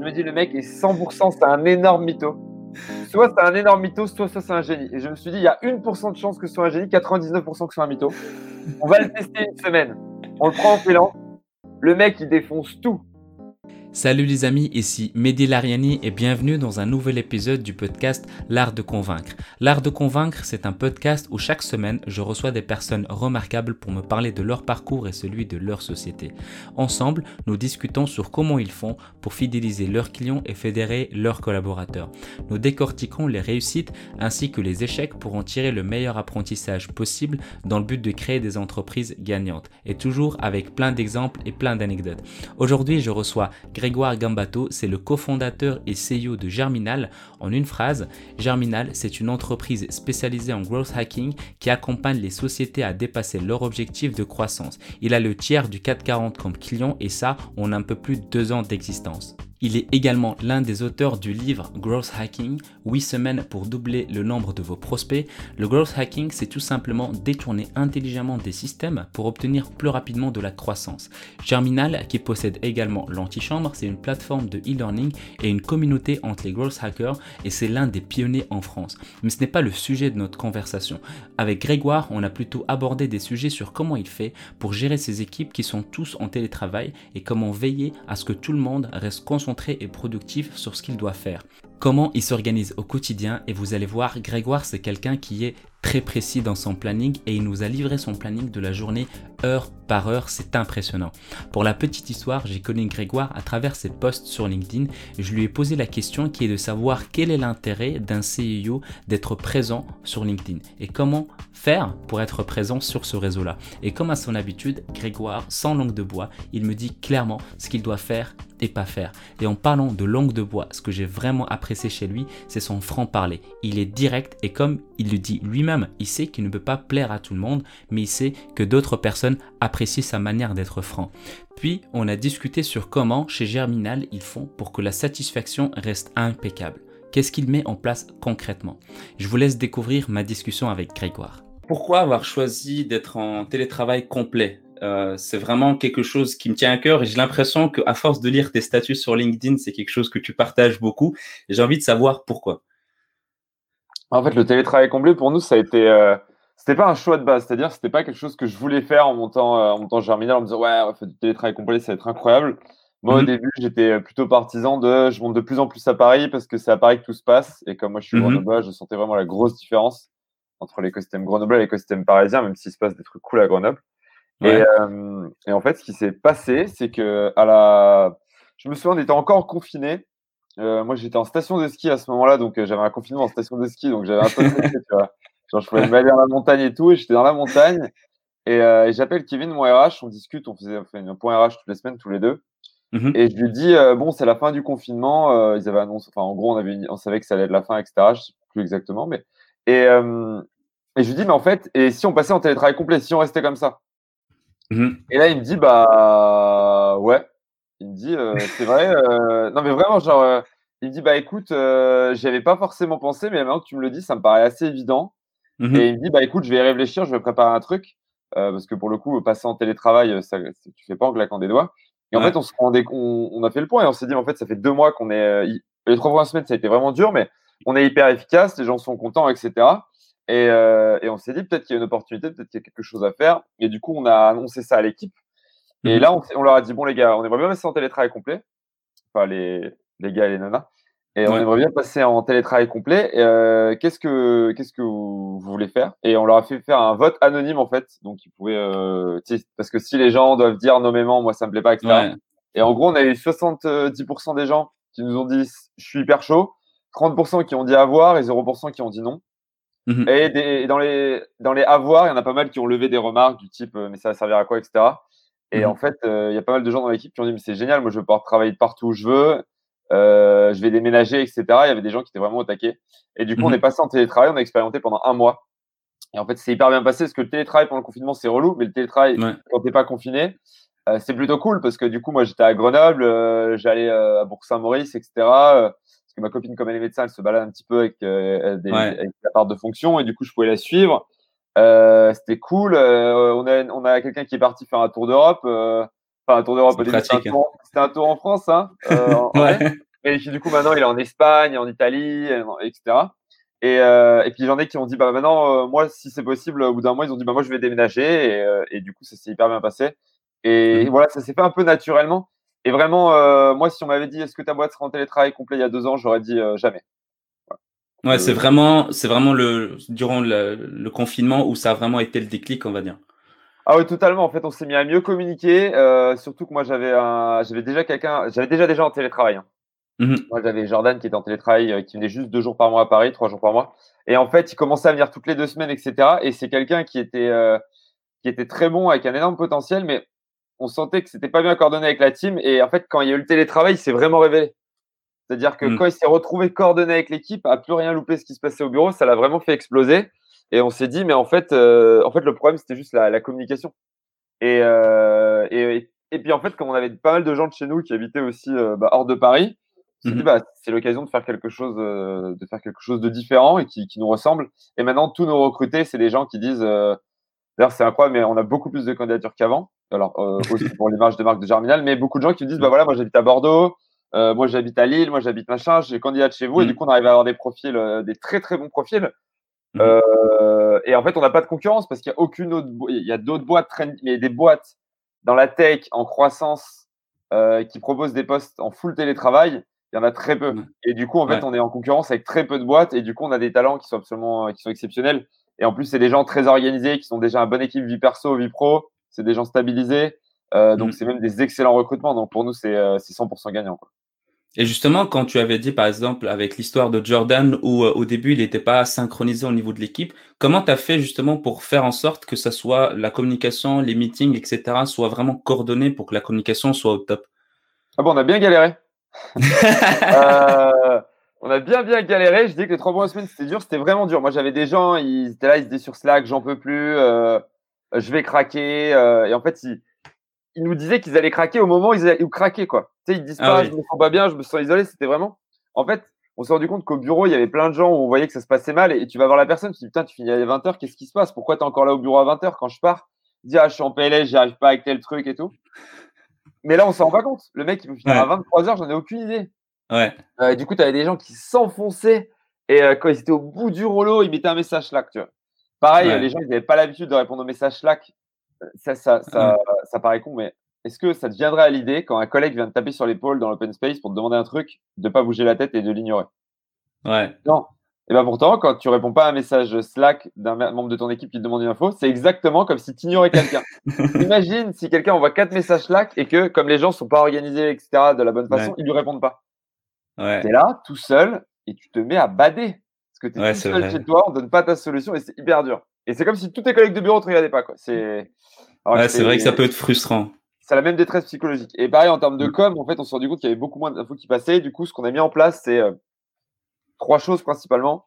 je me dis, le mec est 100%, c'est un énorme mytho. Soit c'est un énorme mytho, soit, soit c'est un génie. Et je me suis dit, il y a 1% de chance que ce soit un génie, 99% que ce soit un mytho. On va le tester une semaine. On le prend en pélant. Le mec, il défonce tout. Salut les amis, ici Mehdi Lariani et bienvenue dans un nouvel épisode du podcast L'Art de Convaincre. L'Art de Convaincre, c'est un podcast où chaque semaine, je reçois des personnes remarquables pour me parler de leur parcours et celui de leur société. Ensemble, nous discutons sur comment ils font pour fidéliser leurs clients et fédérer leurs collaborateurs. Nous décortiquons les réussites ainsi que les échecs pour en tirer le meilleur apprentissage possible dans le but de créer des entreprises gagnantes et toujours avec plein d'exemples et plein d'anecdotes. Aujourd'hui, je reçois Grégoire Gambato, c'est le cofondateur et CEO de Germinal. En une phrase, Germinal, c'est une entreprise spécialisée en growth hacking qui accompagne les sociétés à dépasser leur objectif de croissance. Il a le tiers du 440 comme client et ça, on a un peu plus de deux ans d'existence. Il est également l'un des auteurs du livre Growth Hacking, 8 semaines pour doubler le nombre de vos prospects. Le growth hacking, c'est tout simplement détourner intelligemment des systèmes pour obtenir plus rapidement de la croissance. Germinal, qui possède également l'antichambre, c'est une plateforme de e-learning et une communauté entre les growth hackers et c'est l'un des pionniers en France. Mais ce n'est pas le sujet de notre conversation. Avec Grégoire, on a plutôt abordé des sujets sur comment il fait pour gérer ses équipes qui sont tous en télétravail et comment veiller à ce que tout le monde reste concentré et productif sur ce qu'il doit faire. Comment il s'organise au quotidien et vous allez voir, Grégoire c'est quelqu'un qui est très précis dans son planning et il nous a livré son planning de la journée heure par heure, c'est impressionnant. Pour la petite histoire, j'ai connu Grégoire à travers ses posts sur LinkedIn je lui ai posé la question qui est de savoir quel est l'intérêt d'un CEO d'être présent sur LinkedIn et comment faire pour être présent sur ce réseau-là. Et comme à son habitude, Grégoire, sans langue de bois, il me dit clairement ce qu'il doit faire et pas faire. Et en parlant de langue de bois, ce que j'ai vraiment apprécié chez lui, c'est son franc-parler. Il est direct et comme il le dit lui-même, il sait qu'il ne peut pas plaire à tout le monde, mais il sait que d'autres personnes apprécient sa manière d'être franc. Puis, on a discuté sur comment, chez Germinal, ils font pour que la satisfaction reste impeccable. Qu'est-ce qu'il met en place concrètement? Je vous laisse découvrir ma discussion avec Grégoire. Pourquoi avoir choisi d'être en télétravail complet? Euh, c'est vraiment quelque chose qui me tient à cœur et j'ai l'impression qu'à force de lire tes statuts sur LinkedIn, c'est quelque chose que tu partages beaucoup j'ai envie de savoir pourquoi. En fait, le télétravail complet pour nous, ça a été, euh, c'était pas un choix de base, c'est-à-dire c'était pas quelque chose que je voulais faire en montant, euh, en montant Germinal en me disant ouais, on faire du télétravail complet, ça va être incroyable. Moi, au mhm. début, j'étais plutôt partisan de je monte de plus en plus à Paris parce que c'est à Paris que tout se passe. Et comme moi, je suis mmh. je sentais vraiment la grosse différence entre l'écosystème Grenoble et l'écosystème parisien, même s'il se passe des trucs cool à Grenoble. Et, euh, et, en fait, ce qui s'est passé, c'est que à la, je me souviens, on était encore confiné. Euh, moi, j'étais en station de ski à ce moment-là, donc euh, j'avais un confinement en station de ski, donc j'avais un peu de tu vois. Genre, je pouvais aller dans la montagne et tout, et j'étais dans la montagne. Et, euh, et j'appelle Kevin, mon RH, on discute, on faisait, on un point RH toutes les semaines, tous les deux. Mmh et je lui dis, bon, c'est la fin du confinement. ils avaient annoncé, enfin, en gros, on, avait on savait que ça allait être la fin, etc. Je sais plus exactement, mais. Et, et je lui dis, mais en fait, et si on passait en télétravail complet, si on restait comme ça? Mmh Et là, il me dit, bah ouais. Il me dit, euh, c'est vrai. Euh, non, mais vraiment, genre, euh, il me dit, bah écoute, j'y avais pas forcément pensé, mais maintenant que tu me le dis, ça me paraît assez évident. Mmh Et il me dit, bah écoute, je vais y réfléchir, je vais préparer un truc. parce que pour le coup, passer en télétravail, ça, tu fais pas en claquant des doigts. Et en fait, on, se rendait, on, on, a fait le point et on s'est dit, en fait, ça fait deux mois qu'on est. les trois premières semaines, ça a été vraiment dur, mais on est hyper efficace, les gens sont contents, etc. Et, euh, et on s'est dit peut-être qu'il y a une opportunité, peut-être qu'il y a quelque chose à faire. Et du coup, on a annoncé ça à l'équipe. Et mhm. là, on, on, leur a dit bon les gars, on aimerait bien passer en télétravail complet. Enfin les, les gars et les nanas. Et on aimerait bien passer en télétravail complet. Euh, qu'est-ce que qu'est-ce que vous, voulez faire? Et on leur a fait faire un vote anonyme en fait. Donc ils pouvaient euh, parce que si les gens doivent dire nommément, moi ça me plaît pas, etc. Et en gros, on a eu 70% des gens qui nous ont dit je suis hyper chaud, 30% qui ont dit avoir et 0% qui ont dit non. Mhm. Et, dans, les, dans les avoirs, il y en a pas mal qui ont levé des remarques du type euh, mais ça va servir à quoi, etc. Et mhm. en fait, euh, il y a pas mal de gens dans l'équipe qui ont dit mais c'est génial, moi je vais pouvoir travailler de partout où je veux, euh, je vais déménager, etc. Il y avait des gens qui étaient vraiment au taquet. Et du coup, on mhm. est passé en télétravail, on a expérimenté pendant un mois. Et en fait, c'est hyper bien passé parce que le télétravail pendant le confinement, c'est relou, mais le télétravail, quand t'es pas confiné, c'est plutôt cool parce que du coup, moi j'étais à Grenoble, j'allais à Bourg-Saint-Maurice, etc parce que ma copine, comme elle est médecin, elle se balade un petit peu avec, euh, des, la part de fonction et du coup, je pouvais la suivre. Euh, c'était cool. Euh, on a, on a quelqu'un qui est parti faire un tour d'Europe. enfin, un tour d'Europe. C'était un, tour en France. Hein, ouais. Et du coup, maintenant, il est en Espagne, en Italie, etc. Et, euh, et puis j'en ai qui ont dit bah maintenant, euh, moi, si c'est possible, au bout d'un mois, ils ont dit bah moi, je vais déménager. Et, euh, et du coup, ça s'est hyper bien passé. Et mmh. voilà, ça s'est fait un peu naturellement. Et vraiment, euh, moi, si on m'avait dit est-ce que ta boîte sera en télétravail complet il y a deux ans, j'aurais dit jamais. Ouais, c'est vraiment, c'est vraiment le durant le, le, confinement où ça a vraiment été le déclic, on va dire. Ah oui, totalement. En fait, on s'est mis à mieux communiquer. Euh, surtout que moi, j'avais un, j'avais déjà quelqu'un, j'avais déjà gens en télétravail. Hein. Mmh moi, j'avais Jordan qui était en télétravail, euh, qui venait juste deux jours par mois à Paris, trois jours par mois. Et en fait, il commençait à venir toutes les deux semaines, etc. Et c'est quelqu'un qui était, euh, qui était très bon, avec un énorme potentiel, mais on sentait que c'était pas bien coordonné avec la team. Et en fait, quand il y a eu le télétravail, il s'est vraiment révélé. C'est-à-dire que mmh. quand il s'est retrouvé coordonné avec l'équipe, a plus rien loupé ce qui se passait au bureau, ça l'a vraiment fait exploser. Et on s'est dit, mais en fait, euh, en fait, le problème c'était juste la, la communication. Et, euh, et, et, puis en fait, comme on avait pas mal de gens de chez nous qui habitaient aussi euh, bah, hors de Paris, on s'est dit, mmh bah, c'est l'occasion de faire quelque chose, de faire quelque chose de différent et qui, qui, nous ressemble. Et maintenant, tous nos recrutés, c'est des gens qui disent, d'ailleurs, c'est incroyable, mais on a beaucoup plus de candidatures qu'avant. Alors aussi pour l'image de marque de Germinal, mais beaucoup de gens qui disent, bah voilà, moi j'habite à Bordeaux. Euh, moi, j'habite à Lille, moi, j'habite machin, j'ai candidat chez vous, et mmh. du coup, on arrive à avoir des profils, euh, des très très bons profils. Mmh. Euh, et en fait, on n'a pas de concurrence parce qu'il y a aucune autre, il y a d'autres boîtes, mais des boîtes dans la tech en croissance euh, qui proposent des postes en full télétravail. Il y en a très peu. Mmh. Et du coup, en fait, on est en concurrence avec très peu de boîtes, et du coup, on a des talents qui sont absolument, qui sont exceptionnels. Et en plus, c'est des gens très organisés, qui sont déjà une bonne équipe vie perso, vie pro. C'est des gens stabilisés. Euh, donc, c'est même des excellents recrutements. Donc, pour nous, c'est 100% gagnant. Quoi. Et justement, quand tu avais dit, par exemple, avec l'histoire de Jordan, où euh, au début, il n'était pas synchronisé au niveau de l'équipe, comment tu as fait justement pour faire en sorte que ça soit la communication, les meetings, etc., soient vraiment coordonnés pour que la communication soit au top? Ah bon, on a bien galéré. euh, on a bien, bien galéré. Je dis que les trois premières semaines, c'était dur, c'était vraiment dur. Moi, j'avais des gens, ils étaient là, ils étaient sur Slack, j'en peux plus, euh, je vais craquer. Et en fait, ils ils nous disaient qu'ils allaient craquer au moment où ils, allaient, craquaient, quoi. Tu sais, ils disent ah pas, je me sens pas bien, je me sens isolé. C'était vraiment. En fait, on s'est rendu compte qu'au bureau, il y avait plein de gens où on voyait que ça se passait mal et tu vas voir la personne, tu dis, putain, tu finis à 20h, qu'est-ce qui se passe? Pourquoi tu es encore là au bureau à 20h quand je pars? Dis, ah, je suis en PLS, j'y arrive pas avec tel truc et tout. Mais là, on s'en rend pas compte. Le mec, il peut finir à 23h, j'en ai aucune idée. Ouais. Euh, du coup, tu avais des gens qui s'enfonçaient et euh, quand ils étaient au bout du rouleau, ils mettaient un message Slack, tu vois. Pareil, les gens, ils n'avaient pas l'habitude de répondre aux messages Slack. Ça, ça, ça, ça paraît con, mais est-ce que ça te viendrait à l'idée, quand un collègue vient te taper sur l'épaule dans l'open space pour te demander un truc, de pas bouger la tête et de l'ignorer? Ouais. Non. Et bien pourtant, quand tu réponds pas à un message Slack d'un membre de ton équipe qui te demande une info, c'est exactement comme si tu ignorais quelqu'un. Imagine si quelqu'un envoie quatre messages Slack et que, comme les gens sont pas organisés, etc., de la bonne façon, ils lui répondent pas. Ouais. Tu es là, tout seul, et tu te mets à bader. Parce que tu es tout seul chez toi, on donne pas ta solution et c'est hyper dur. Et c'est comme si tous tes collègues de bureau te regardaient pas. C'est ouais, c'est vrai que ça peut être frustrant c'est la même détresse psychologique. Et pareil, en termes de mm. com, en fait, on s'est rendu compte qu'il y avait beaucoup moins d'infos qui passaient. Du coup, ce qu'on a mis en place, c'est euh, trois choses principalement.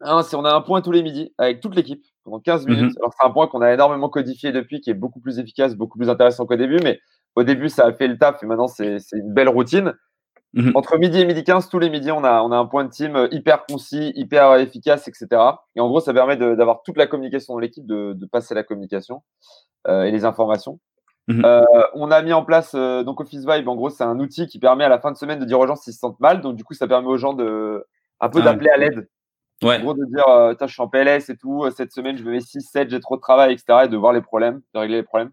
Un, c'est on a un point tous les midis avec toute l'équipe pendant 15 minutes. Mm-hmm. Alors, c'est un point qu'on a énormément codifié depuis, qui est beaucoup plus efficace, beaucoup plus intéressant qu'au début. Mais au début, ça a fait le taf et maintenant, c'est une belle routine. Mm-hmm. Entre midi et midi 15, tous les midis, on a, on a un point de team euh, hyper concis, hyper efficace, etc. Et en gros, ça permet d'avoir toute la communication dans l'équipe, de, de, passer la communication euh, et les informations. Mmh euh, on a mis en place euh, donc Office Vibe. En gros, c'est un outil qui permet à la fin de semaine de dire aux gens s'ils se sentent mal. Donc, du coup, ça permet aux gens de un peu ah d'appeler à l'aide. Ouais. En gros, de dire euh, je suis en PLS et tout. Cette semaine, je me mets 6, 7, j'ai trop de travail, etc. Et de voir les problèmes, de régler les problèmes.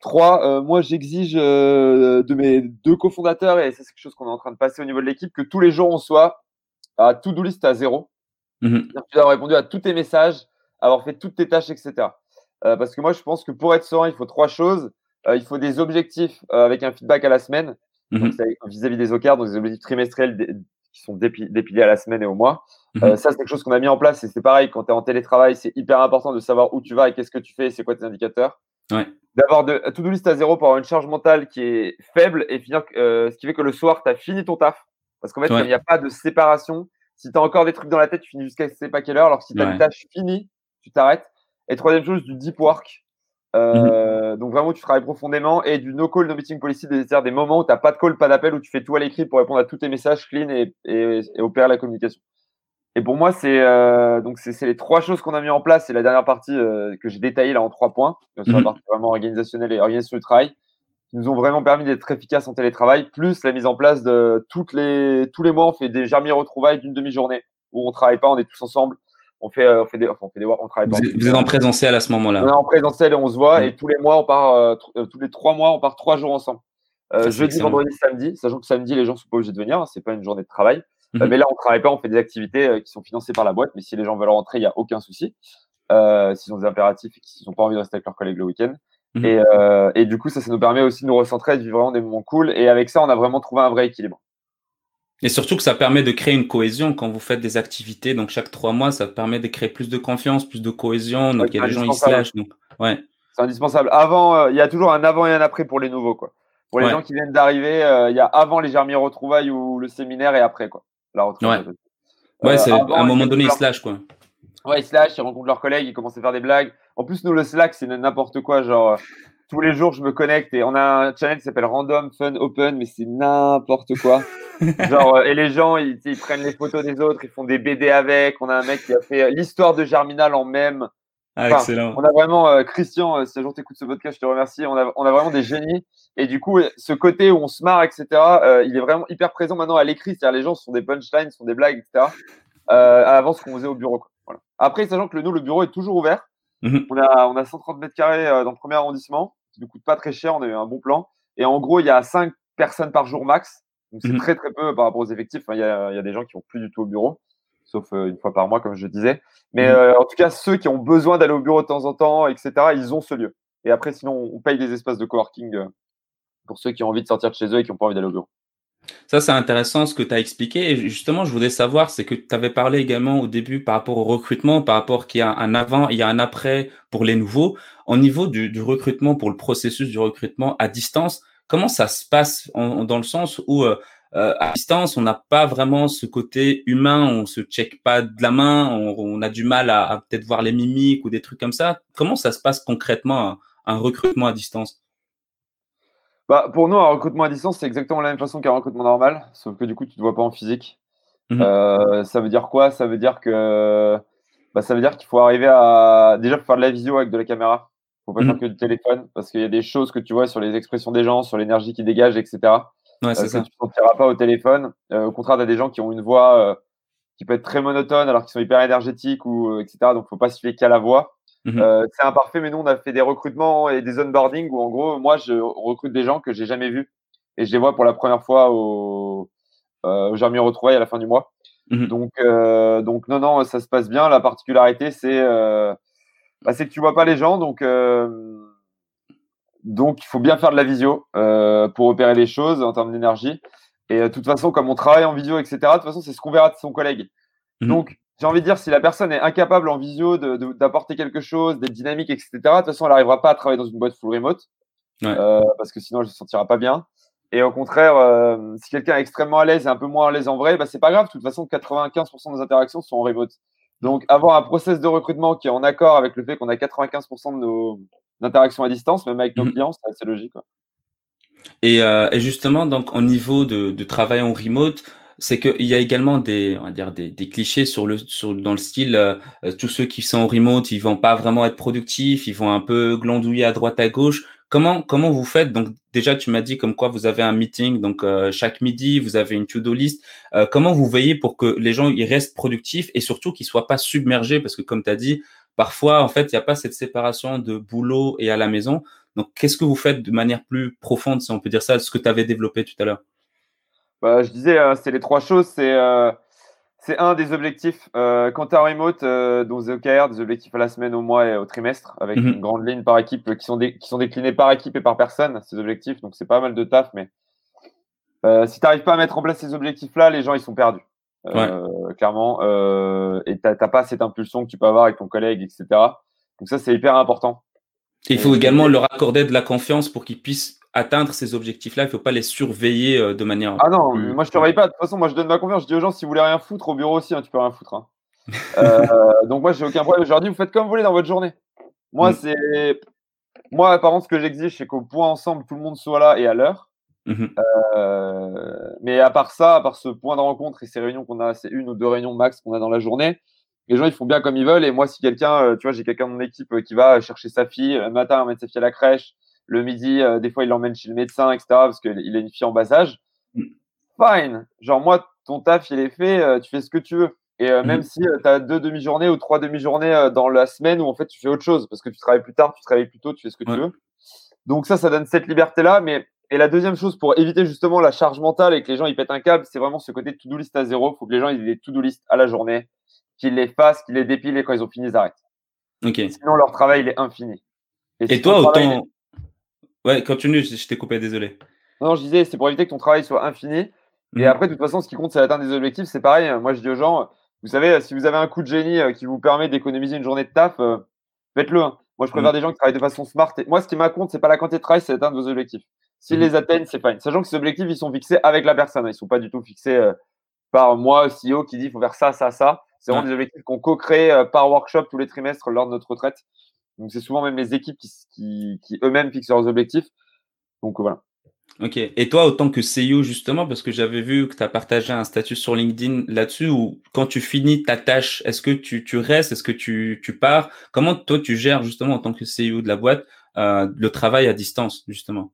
Trois, moi, j'exige de mes deux cofondateurs, et c'est quelque chose qu'on est en train de passer au niveau de l'équipe, que tous les jours, on soit à to-do list à zéro. Tu dois avoir répondu à tous tes messages, avoir fait toutes tes tâches, etc. parce que moi, je pense que pour être serein, il faut trois choses. Euh, il faut des objectifs euh, avec un feedback à la semaine, mhm. vis-à-vis des OKR, donc des objectifs trimestriels qui sont dépilés à la semaine et au mois. Mhm. Euh, ça, c'est quelque chose qu'on a mis en place et c'est pareil, quand tu es en télétravail, c'est hyper important de savoir où tu vas et qu'est-ce que tu fais et c'est quoi tes indicateurs. Ouais. D'avoir de to-do list à zéro pour avoir une charge mentale qui est faible et finir, ce qui fait que le soir, tu as fini ton taf. Parce qu'en fait, il n'y a pas de séparation, si tu as encore des trucs dans la tête, tu finis jusqu'à je sais pas quelle heure, alors que si tu as une tâche finie, tu t'arrêtes. Et troisième chose, du deep work. Euh, donc vraiment, tu travailles profondément et du no call, no meeting policy, c'est-à-dire des moments où tu n'as pas de call, pas d'appel, où tu fais tout à l'écrit pour répondre à tous tes messages clean et, et, opérer la communication. Et pour moi, c'est euh, donc c'est les trois choses qu'on a mis en place. C'est la dernière partie euh, que j'ai détaillée là en trois points sur la mhm. partie vraiment organisationnelle et organisation du travail. qui nous ont vraiment permis d'être efficaces en télétravail, plus la mise en place de toutes les, tous les mois, on fait des germiers retrouvailles d'une demi-journée où on travaille pas, on est tous ensemble. On fait, on fait des, on fait des, on travaille vous, pas. Vous êtes en présentiel à ce moment-là. On est en présentiel et on se voit. Et tous les mois, on part, tous les trois mois, on part trois jours ensemble. Euh, jeudi, vendredi, samedi, sachant que samedi, les gens sont pas obligés de venir, c'est pas une journée de travail. Euh, mhm. mais là, on travaille pas, on fait des activités euh, qui sont financées par la boîte. Mais si les gens veulent rentrer, il n'y a aucun souci. Euh, s'ils ont des impératifs et qu'ils n'ont pas envie de rester avec leurs collègues le week-end. Mhm. et, euh, et, du coup, ça, ça nous permet aussi de nous recentrer, de vivre vraiment des moments cool. Et avec ça, on a vraiment trouvé un vrai équilibre. Et surtout que ça permet de créer une cohésion quand vous faites des activités. Donc, chaque trois mois, ça permet de créer plus de confiance, plus de cohésion. Donc, il y a des gens, ils se lâchent. Donc, ouais. C'est indispensable. Avant, il y a toujours un avant et un après pour les nouveaux, quoi. Pour les gens qui viennent d'arriver, il y a avant les germiers retrouvailles ou le séminaire et après quoi. La. Ouais, euh, c'est à un moment donné ils se lâchent quoi. Ouais, ils se lâchent, ils rencontrent leurs collègues, ils commencent à faire des blagues. En plus, nous le Slack c'est n'importe quoi, genre tous les jours je me connecte et on a un channel qui s'appelle Random Fun Open, mais c'est n'importe quoi. genre euh, et les gens ils, ils, prennent les photos des autres, ils font des BD avec. On a un mec qui a fait l'histoire de Germinal en même. Ah, excellent. On a vraiment, euh, Christian, euh, si un jour tu écoutes ce podcast, je te remercie. On a, on a vraiment des génies. Et du coup, ce côté où on se marre, etc., euh, il est vraiment hyper présent maintenant à l'écrit. C'est-à-dire, les gens sont des punchlines, sont des blagues, etc., avant ce qu'on faisait au bureau. Quoi. Voilà. Après, sachant que le, nous, le bureau est toujours ouvert. Mhm. on, a, on a 130 mètres carrés dans le premier arrondissement, qui ne coûte pas très cher. On a eu un bon plan. Et en gros, il y a 5 personnes par jour max. Donc, c'est mhm. très, très peu par rapport aux effectifs. il, y a, y a des gens qui vont plus du tout au bureau sauf une fois par mois, comme je disais. Mais mhm. euh, en tout cas, ceux qui ont besoin d'aller au bureau de temps en temps, etc., ils ont ce lieu. Et après, sinon, on paye des espaces de coworking euh, pour ceux qui ont envie de sortir de chez eux et qui n'ont pas envie d'aller au bureau. Ça, c'est intéressant ce que tu as expliqué. Et justement, je voulais savoir, c'est que tu avais parlé également au début par rapport au recrutement, par rapport qu'il y a un avant, il y a un après pour les nouveaux. Au niveau du, recrutement, pour le processus du recrutement à distance, comment ça se passe dans le sens où euh, euh, à distance, on n'a pas vraiment ce côté humain, on se check pas de la main, on, a du mal à, peut-être voir les mimiques ou des trucs comme ça. Comment ça se passe concrètement un, recrutement à distance? Bah, Pour nous, un recrutement à distance, c'est exactement la même façon qu'un recrutement normal, sauf que du coup, tu ne te vois pas en physique. Mhm. Euh, ça veut dire quoi? Ça veut dire que bah, ça veut dire qu'il faut arriver à déjà faire de la visio avec de la caméra. Il faut pas mhm. faire que du téléphone parce qu'il y a des choses que tu vois sur les expressions des gens, sur l'énergie qu'ils dégagent, etc. Ouais, c'est euh, ça. tu ne sentiras pas au téléphone. Euh, au contraire, tu as des gens qui ont une voix euh, qui peut être très monotone alors qu'ils sont hyper énergétiques, ou, etc. Donc, il ne faut pas se fier qu'à la voix. Mhm. c'est imparfait, mais nous, on a fait des recrutements et des onboarding où, en gros, moi, je recrute des gens que j'ai jamais vus et je les vois pour la première fois au, euh, au Retrouvailles à la fin du mois. Mhm. Donc, donc, non, non, ça se passe bien. La particularité, c'est bah, que tu vois pas les gens. Donc, donc, il faut bien faire de la visio euh, pour opérer les choses en termes d'énergie. Et euh, de toute façon, comme on travaille en visio, etc., de toute façon, c'est ce qu'on verra de son collègue. Mhm. Donc, j'ai envie de dire, si la personne est incapable en visio d'apporter quelque chose, d'être dynamique, etc., de toute façon, elle n'arrivera pas à travailler dans une boîte full remote. Euh, parce que sinon, elle ne se sentira pas bien. Et au contraire, si quelqu'un est extrêmement à l'aise et un peu moins à l'aise en vrai, bah, c'est pas grave. De toute façon, 95% des interactions sont en remote. Donc, avoir un process de recrutement qui est en accord avec le fait qu'on a 95% de nos, d'interactions à distance, même avec nos mhm. clients, c'est assez logique. Et, euh, et, justement, donc au niveau de, de travail en remote, c'est qu'il y a également des, on va dire des, des, clichés sur le, sur, dans le style, euh, tous ceux qui sont en remote, ils vont pas vraiment être productifs, ils vont un peu glandouiller à droite à gauche. Comment, comment vous faites? Donc déjà, tu m'as dit comme quoi vous avez un meeting, donc euh, chaque midi, vous avez une to-do list. Euh, comment vous veillez pour que les gens ils restent productifs et surtout qu'ils soient pas submergés? Parce que comme tu as dit, Parfois, en fait, il n'y a pas cette séparation de boulot et à la maison. Donc, qu'est-ce que vous faites de manière plus profonde, si on peut dire ça, ce que tu avais développé tout à l'heure? Bah, Je disais, euh, c'est les trois choses. C'est euh, un des objectifs. Euh, quand tu es en remote, dans OKR, des objectifs à la semaine, au mois et au trimestre, avec mhm. une grande ligne par équipe qui sont, qui sont déclinés par équipe et par personne, ces objectifs. Donc, c'est pas mal de taf, mais si tu n'arrives pas à mettre en place ces objectifs-là, les gens, ils sont perdus. Euh, clairement. Euh, et t'as pas cette impulsion que tu peux avoir avec ton collègue, etc. Donc ça, c'est hyper important. il faut également leur accorder de la confiance pour qu'ils puissent atteindre ces objectifs-là. Il ne faut pas les surveiller euh, de manière. Ah non, moi je ne surveille pas. De toute façon, moi je donne ma confiance. Je dis aux gens, si vous voulez rien foutre au bureau aussi, hein, tu peux rien foutre. Hein. euh, donc moi, j'ai aucun problème. Je leur dis, vous faites comme vous voulez dans votre journée. Moi, mm. c'est. Moi, par contre, ce que j'exige, c'est qu'au point ensemble, tout le monde soit là et à l'heure. Mmh euh, mais à part ça, à part ce point de rencontre et ces réunions qu'on a, c'est une ou deux réunions max qu'on a dans la journée. Les gens, ils font bien comme ils veulent. Et moi, si quelqu'un, euh, tu vois, j'ai quelqu'un de mon équipe euh, qui va chercher sa fille le matin, mettre sa fille à la crèche, Le midi, des fois, il l'emmène chez le médecin, etc. Parce qu'il a une fille en bas âge. Mm. Fine. Genre, moi, ton taf, il est fait, tu fais ce que tu veux. Et même mm. si tu as deux demi-journées ou trois demi-journées dans la semaine où en fait tu fais autre chose parce que tu travailles plus tard, tu travailles plus tôt, tu fais ce que tu veux. Donc ça, ça donne cette liberté-là. Mais et la deuxième chose pour éviter justement la charge mentale et que les gens ils pètent un câble, c'est vraiment ce côté to-do list à zéro. Il faut que les gens ils aient des to-do list à la journée, qu'ils les fassent, qu'ils les dépilent et quand ils ont fini, ils arrêtent. Sinon, leur travail il est infini. Et, toi, autant. Ouais, continue, je t'ai coupé, désolé. Non, je disais, c'est pour éviter que ton travail soit infini. Et mhm. après, de toute façon, ce qui compte, c'est d'atteindre des objectifs. C'est pareil. Moi, je dis aux gens, vous savez, si vous avez un coup de génie euh, qui vous permet d'économiser une journée de taf, euh, faites-le. Hein. Moi, je préfère mhm. des gens qui travaillent de façon smart. Et moi, ce qui m'accompt, c'est pas la quantité de travail, c'est d'atteindre vos objectifs. S'ils les atteignent, c'est fine. Sachant que ces objectifs, ils sont fixés avec la personne. Ils sont pas du tout fixés euh, par moi, CEO, qui dit il faut faire ça, ça, ça. C'est vraiment des objectifs qu'on co-crée par workshop tous les trimestres lors de notre retraite. Donc, c'est souvent même les équipes qui, qui eux-mêmes fixent leurs objectifs. Donc, voilà. Ok. Et toi, autant que CEO, justement, parce que j'avais vu que tu as partagé un statut sur LinkedIn là-dessus, où quand tu finis ta tâche, est-ce que tu, tu restes, est-ce que tu, tu, pars? Comment toi, tu gères justement en tant que CEO de la boîte euh, le travail à distance, justement?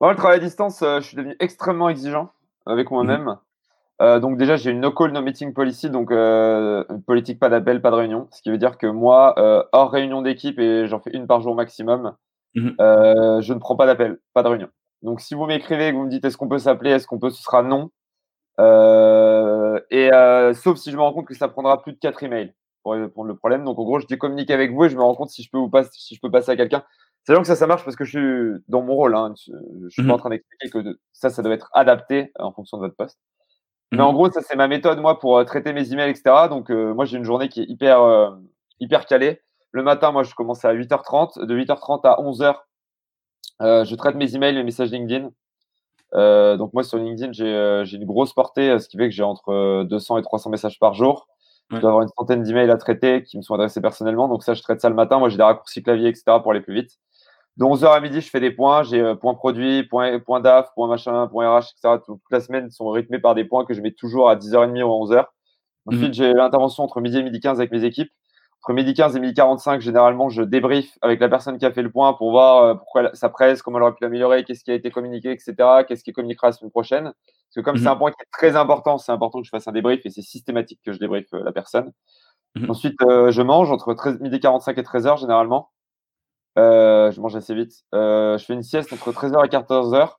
Moi, le travail à distance, euh, je suis devenu extrêmement exigeant avec moi-même. Mhm. Euh, donc déjà, j'ai une no call, no meeting policy, donc politique pas d'appel, pas de réunion. Ce qui veut dire que moi, hors réunion d'équipe, et j'en fais une par jour maximum, mhm. je ne prends pas d'appel, pas de réunion. Donc, si vous m'écrivez, vous me dites est-ce qu'on peut s'appeler, est-ce qu'on peut, ce sera non. Euh, et euh, sauf si je me rends compte que ça prendra plus de 4 emails pour répondre le problème. Donc, en gros, je communique avec vous et je me rends compte si je peux si je peux passer à quelqu'un. Sachant que ça, ça marche parce que je suis dans mon rôle. Hein, je, suis pas mhm. en train d'expliquer que ça, ça doit être adapté en fonction de votre poste. Mais mhm. en gros, ça, c'est ma méthode, moi, pour euh, traiter mes emails, etc. Donc, moi, j'ai une journée qui est hyper, hyper calée. Le matin, moi, je commence à 8h30. De 8h30 à 11h, euh, je traite mes emails, mes messages LinkedIn. Euh, donc moi sur LinkedIn euh, j'ai une grosse portée, ce qui fait que j'ai entre 200 et 300 messages par jour. Je dois avoir une centaine d'emails à traiter qui me sont adressés personnellement. Donc ça, je traite ça le matin. Moi, j'ai des raccourcis clavier, etc. pour aller plus vite. De 11h à midi, je fais des points. J'ai point produit, point, point DAF, point machin, point RH, etc. Toute la semaine sont rythmés par des points que je mets toujours à 10h30 ou à 11h. Ensuite, mhm. j'ai l'intervention entre midi et midi 15 avec mes équipes entre midi 15 et midi 45, généralement, je débrief avec la personne qui a fait le point pour voir euh, pourquoi ça presse, comment elle aurait pu l'améliorer, qu'est-ce qui a été communiqué, etc., qu'est-ce qui communiquera la semaine prochaine. Parce que comme c'est mhm. un point qui est très important, c'est important que je fasse un débrief et c'est systématique que je débrief euh, la personne. Mhm. Ensuite, euh, je mange entre 13, midi 45 et 13 heures, généralement. je mange assez vite. je fais une sieste entre 13h et 14h.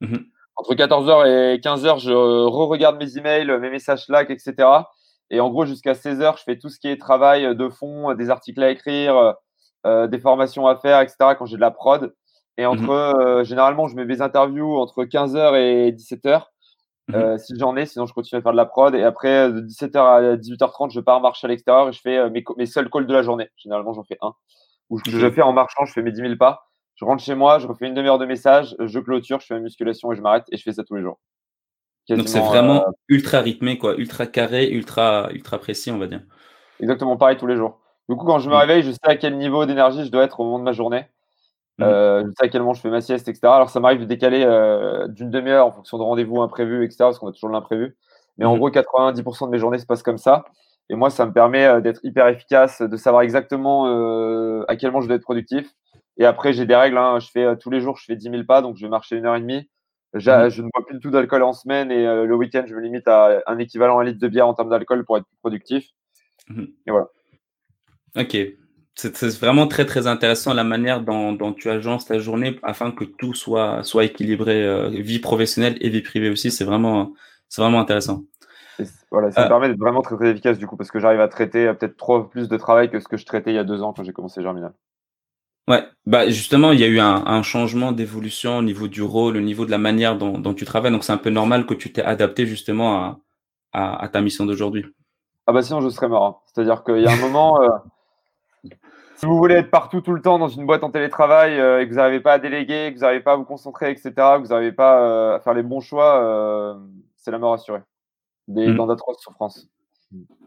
Mhm. Entre 14h et 15h, je re-regarde mes emails, mes messages Slack, etc. Et en gros, jusqu'à 16 heures, je fais tout ce qui est travail de fond, des articles à écrire, euh, euh, des formations à faire, etc. quand j'ai de la prod. Et entre, mmh euh, généralement, je mets mes interviews entre 15h et 17h. Mmh si j'en ai, sinon je continue à faire de la prod. Et après, de 17h à 18h30, je pars marcher à l'extérieur et je fais mes, mes seuls calls de la journée. Généralement, j'en fais un. Ou je, je fais en marchant, je fais mes 10 000 pas. Je rentre chez moi, je refais une demi-heure de message, je clôture, je fais ma musculation et je m'arrête et je fais ça tous les jours. Donc c'est vraiment euh, ultra rythmé, quoi, ultra carré, ultra, ultra précis, on va dire. Exactement pareil tous les jours. Du coup, quand je me mm. réveille, je sais à quel niveau d'énergie je dois être au moment de ma journée. Mm. Euh, je sais à quel moment je fais ma sieste, etc. Alors ça m'arrive de décaler euh, d'une demi-heure en fonction de rendez-vous imprévus, etc. Parce qu'on a toujours l'imprévu. Mais en mm. gros, 90% de mes journées se passent comme ça. Et moi, ça me permet d'être hyper efficace, de savoir exactement à quel moment je dois être productif. Et après, j'ai des règles. Hein. Je fais tous les jours, je fais 10 000 pas, donc je vais marcher une heure et demie. Mhm. Je ne bois plus du tout d'alcool en semaine et euh, le week-end, je me limite à un équivalent à un litre de bière en termes d'alcool pour être plus productif. Mhm. Et voilà. Ok. C'est vraiment très très intéressant la manière dont, tu agences ta journée afin que tout soit, soit équilibré, euh, vie professionnelle et vie privée aussi. C'est vraiment, vraiment intéressant. Voilà, ça me euh. permet d'être vraiment très, très efficace du coup parce que j'arrive à traiter peut-être trop plus de travail que ce que je traitais il y a deux ans quand j'ai commencé Germinal. Ouais, bah justement, il y a eu un, changement d'évolution au niveau du rôle, au niveau de la manière dont, tu travailles. Donc, c'est un peu normal que tu t'es adapté justement à, ta mission d'aujourd'hui. Ah bah sinon, je serais mort. C'est-à-dire qu'il y a un moment, euh, si vous voulez être partout tout le temps dans une boîte en télétravail euh, et que vous n'arrivez pas à déléguer, que vous n'arrivez pas à vous concentrer, etc., que vous n'arrivez pas euh, à faire les bons choix, c'est la mort assurée. Des, mmh. Dans d'atroces souffrances.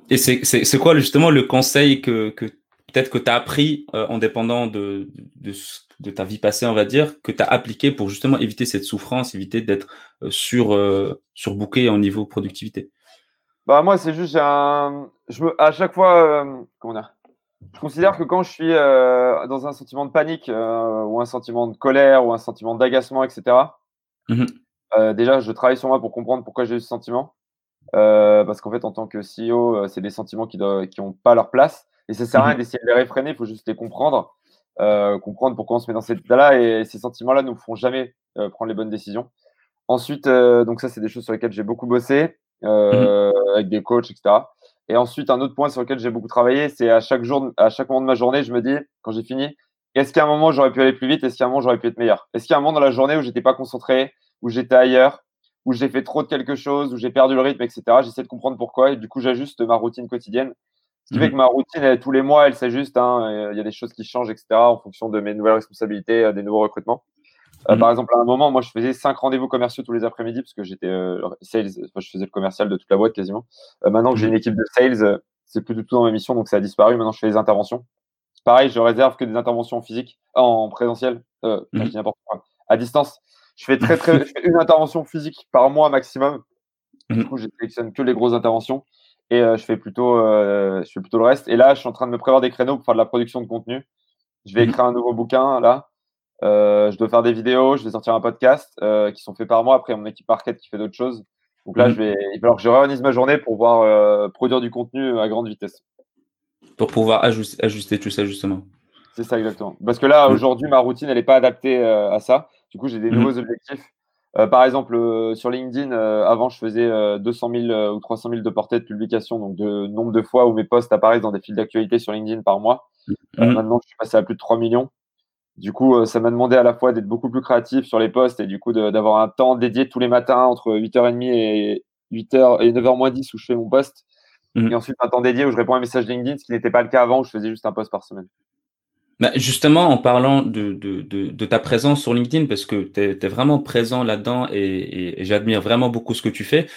Et c'est quoi justement le conseil que, que peut-être que tu as appris euh, en dépendant de, de, ta vie passée, on va dire, que tu as appliqué pour justement éviter cette souffrance, éviter d'être euh, sur, euh, surbooké en niveau productivité? Bah moi, c'est juste, un... je me... à chaque fois, comment dire? Je considère que quand je suis euh, dans un sentiment de panique euh, ou un sentiment de colère ou un sentiment d'agacement, etc., mmh déjà, je travaille sur moi pour comprendre pourquoi j'ai eu ce sentiment. Parce qu'en fait, en tant que CEO, c'est des sentiments qui n'ont pas leur place. Et ça sert à rien mmh d'essayer de les réfréner, il faut juste les comprendre. comprendre pourquoi on se met dans cet état-là. Et ces sentiments-là ne nous feront jamais prendre les bonnes décisions. Ensuite, donc ça, c'est des choses sur lesquelles j'ai beaucoup bossé. Mmh avec des coachs, etc. Et ensuite, un autre point sur lequel j'ai beaucoup travaillé, c'est à chaque jour, à chaque moment de ma journée, je me dis, quand j'ai fini, est-ce qu'à un moment j'aurais pu aller plus vite? Est-ce qu'à un moment j'aurais pu être meilleur? Est-ce qu'il y a un moment dans la journée où j'étais pas concentré, où j'étais ailleurs, où j'ai fait trop de quelque chose, où j'ai perdu le rythme, etc. J'essaie de comprendre pourquoi et du coup j'ajuste ma routine quotidienne. Ce qui fait mmh. que ma routine, tous les mois, elle s'ajuste. Hein, il y a des choses qui changent, etc. en fonction de mes nouvelles responsabilités, euh, des nouveaux recrutements. Euh, mmh. Par exemple, à un moment, moi, je faisais cinq rendez-vous commerciaux tous les après-midi parce que j'étais euh, sales, je faisais le commercial de toute la boîte quasiment. Euh, maintenant que j'ai mmh. une équipe de sales, c'est plus du tout dans mes missions, donc ça a disparu. Maintenant, je fais des interventions. Pareil, je réserve que des interventions physiques en présentiel, euh, n'importe quoi, à distance. Je fais très, très, je fais une intervention physique par mois maximum. Du coup, je sélectionne que les grosses interventions et je fais plutôt, je fais plutôt le reste. Et là, je suis en train de me prévoir des créneaux pour faire de la production de contenu. Je vais écrire un nouveau bouquin là. Euh, je dois faire des vidéos, je vais sortir un podcast euh, qui sont faits par moi. Après, mon équipe market qui fait d'autres choses. Donc là, mhm. je vais, il va falloir que je réorganise ma journée pour pouvoir euh, produire du contenu à grande vitesse. Pour pouvoir ajuster, ajuster tout ça, justement. C'est ça, exactement. Parce que là, aujourd'hui, ma routine, elle n'est pas adaptée à ça. Du coup, j'ai des mhm. nouveaux objectifs. par exemple, sur LinkedIn, avant, je faisais 200 000 ou 300 000 de portées de publication, donc de nombre de fois où mes posts apparaissent dans des fils d'actualité sur LinkedIn par mois. Mhm. maintenant, je suis passé à plus de 3 millions. Du coup, euh, ça m'a demandé à la fois d'être beaucoup plus créatif sur les posts et du coup d'avoir un temps dédié tous les matins entre 8h30 et 8h et 9h moins 10 où je fais mon post. Mhm. Et ensuite un temps dédié où je réponds à un message LinkedIn, ce qui n'était pas le cas avant où je faisais juste un post par semaine. Bah justement, en parlant de, de, de, ta présence sur LinkedIn, parce que tu es, vraiment présent là-dedans et, et j'admire vraiment beaucoup ce que tu fais,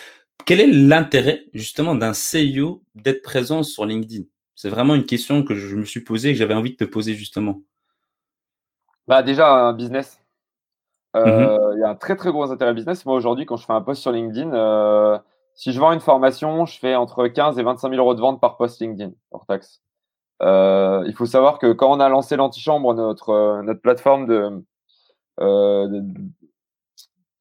quel est l'intérêt justement d'un CEO d'être présent sur LinkedIn? C'est vraiment une question que je me suis posée et que j'avais envie de te poser justement. Bah, déjà, un business. Euh, mmh il y a un très très gros intérêt business. Moi aujourd'hui, quand je fais un post sur LinkedIn, euh, si je vends une formation, je fais entre 15 et 25 000 euros de vente par post LinkedIn hors taxe. Euh, il faut savoir que quand on a lancé l'antichambre, notre notre plateforme de,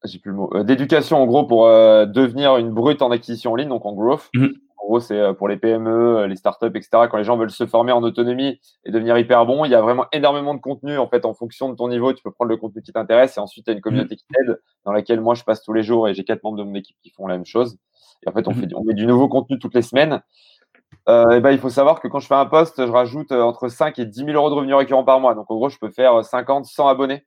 j'ai plus le mot d'éducation en gros pour devenir une brute en acquisition en ligne, donc en growth. Mmh en gros, c'est euh, pour les PME, euh, les startups, etc. Quand les gens veulent se former en autonomie et devenir hyper bon, il y a vraiment énormément de contenu. En fait, en fonction de ton niveau, tu peux prendre le contenu qui t'intéresse et ensuite, tu as une communauté qui t'aide dans laquelle moi, je passe tous les jours et j'ai quatre membres de mon équipe qui font la même chose. Et en fait, on, mmh fait, on met du nouveau contenu toutes les semaines. Euh, et ben, il faut savoir que quand je fais un post, je rajoute entre 5 et 10 000 euros de revenus récurrents par mois. Donc, en gros, je peux faire 50, 100 abonnés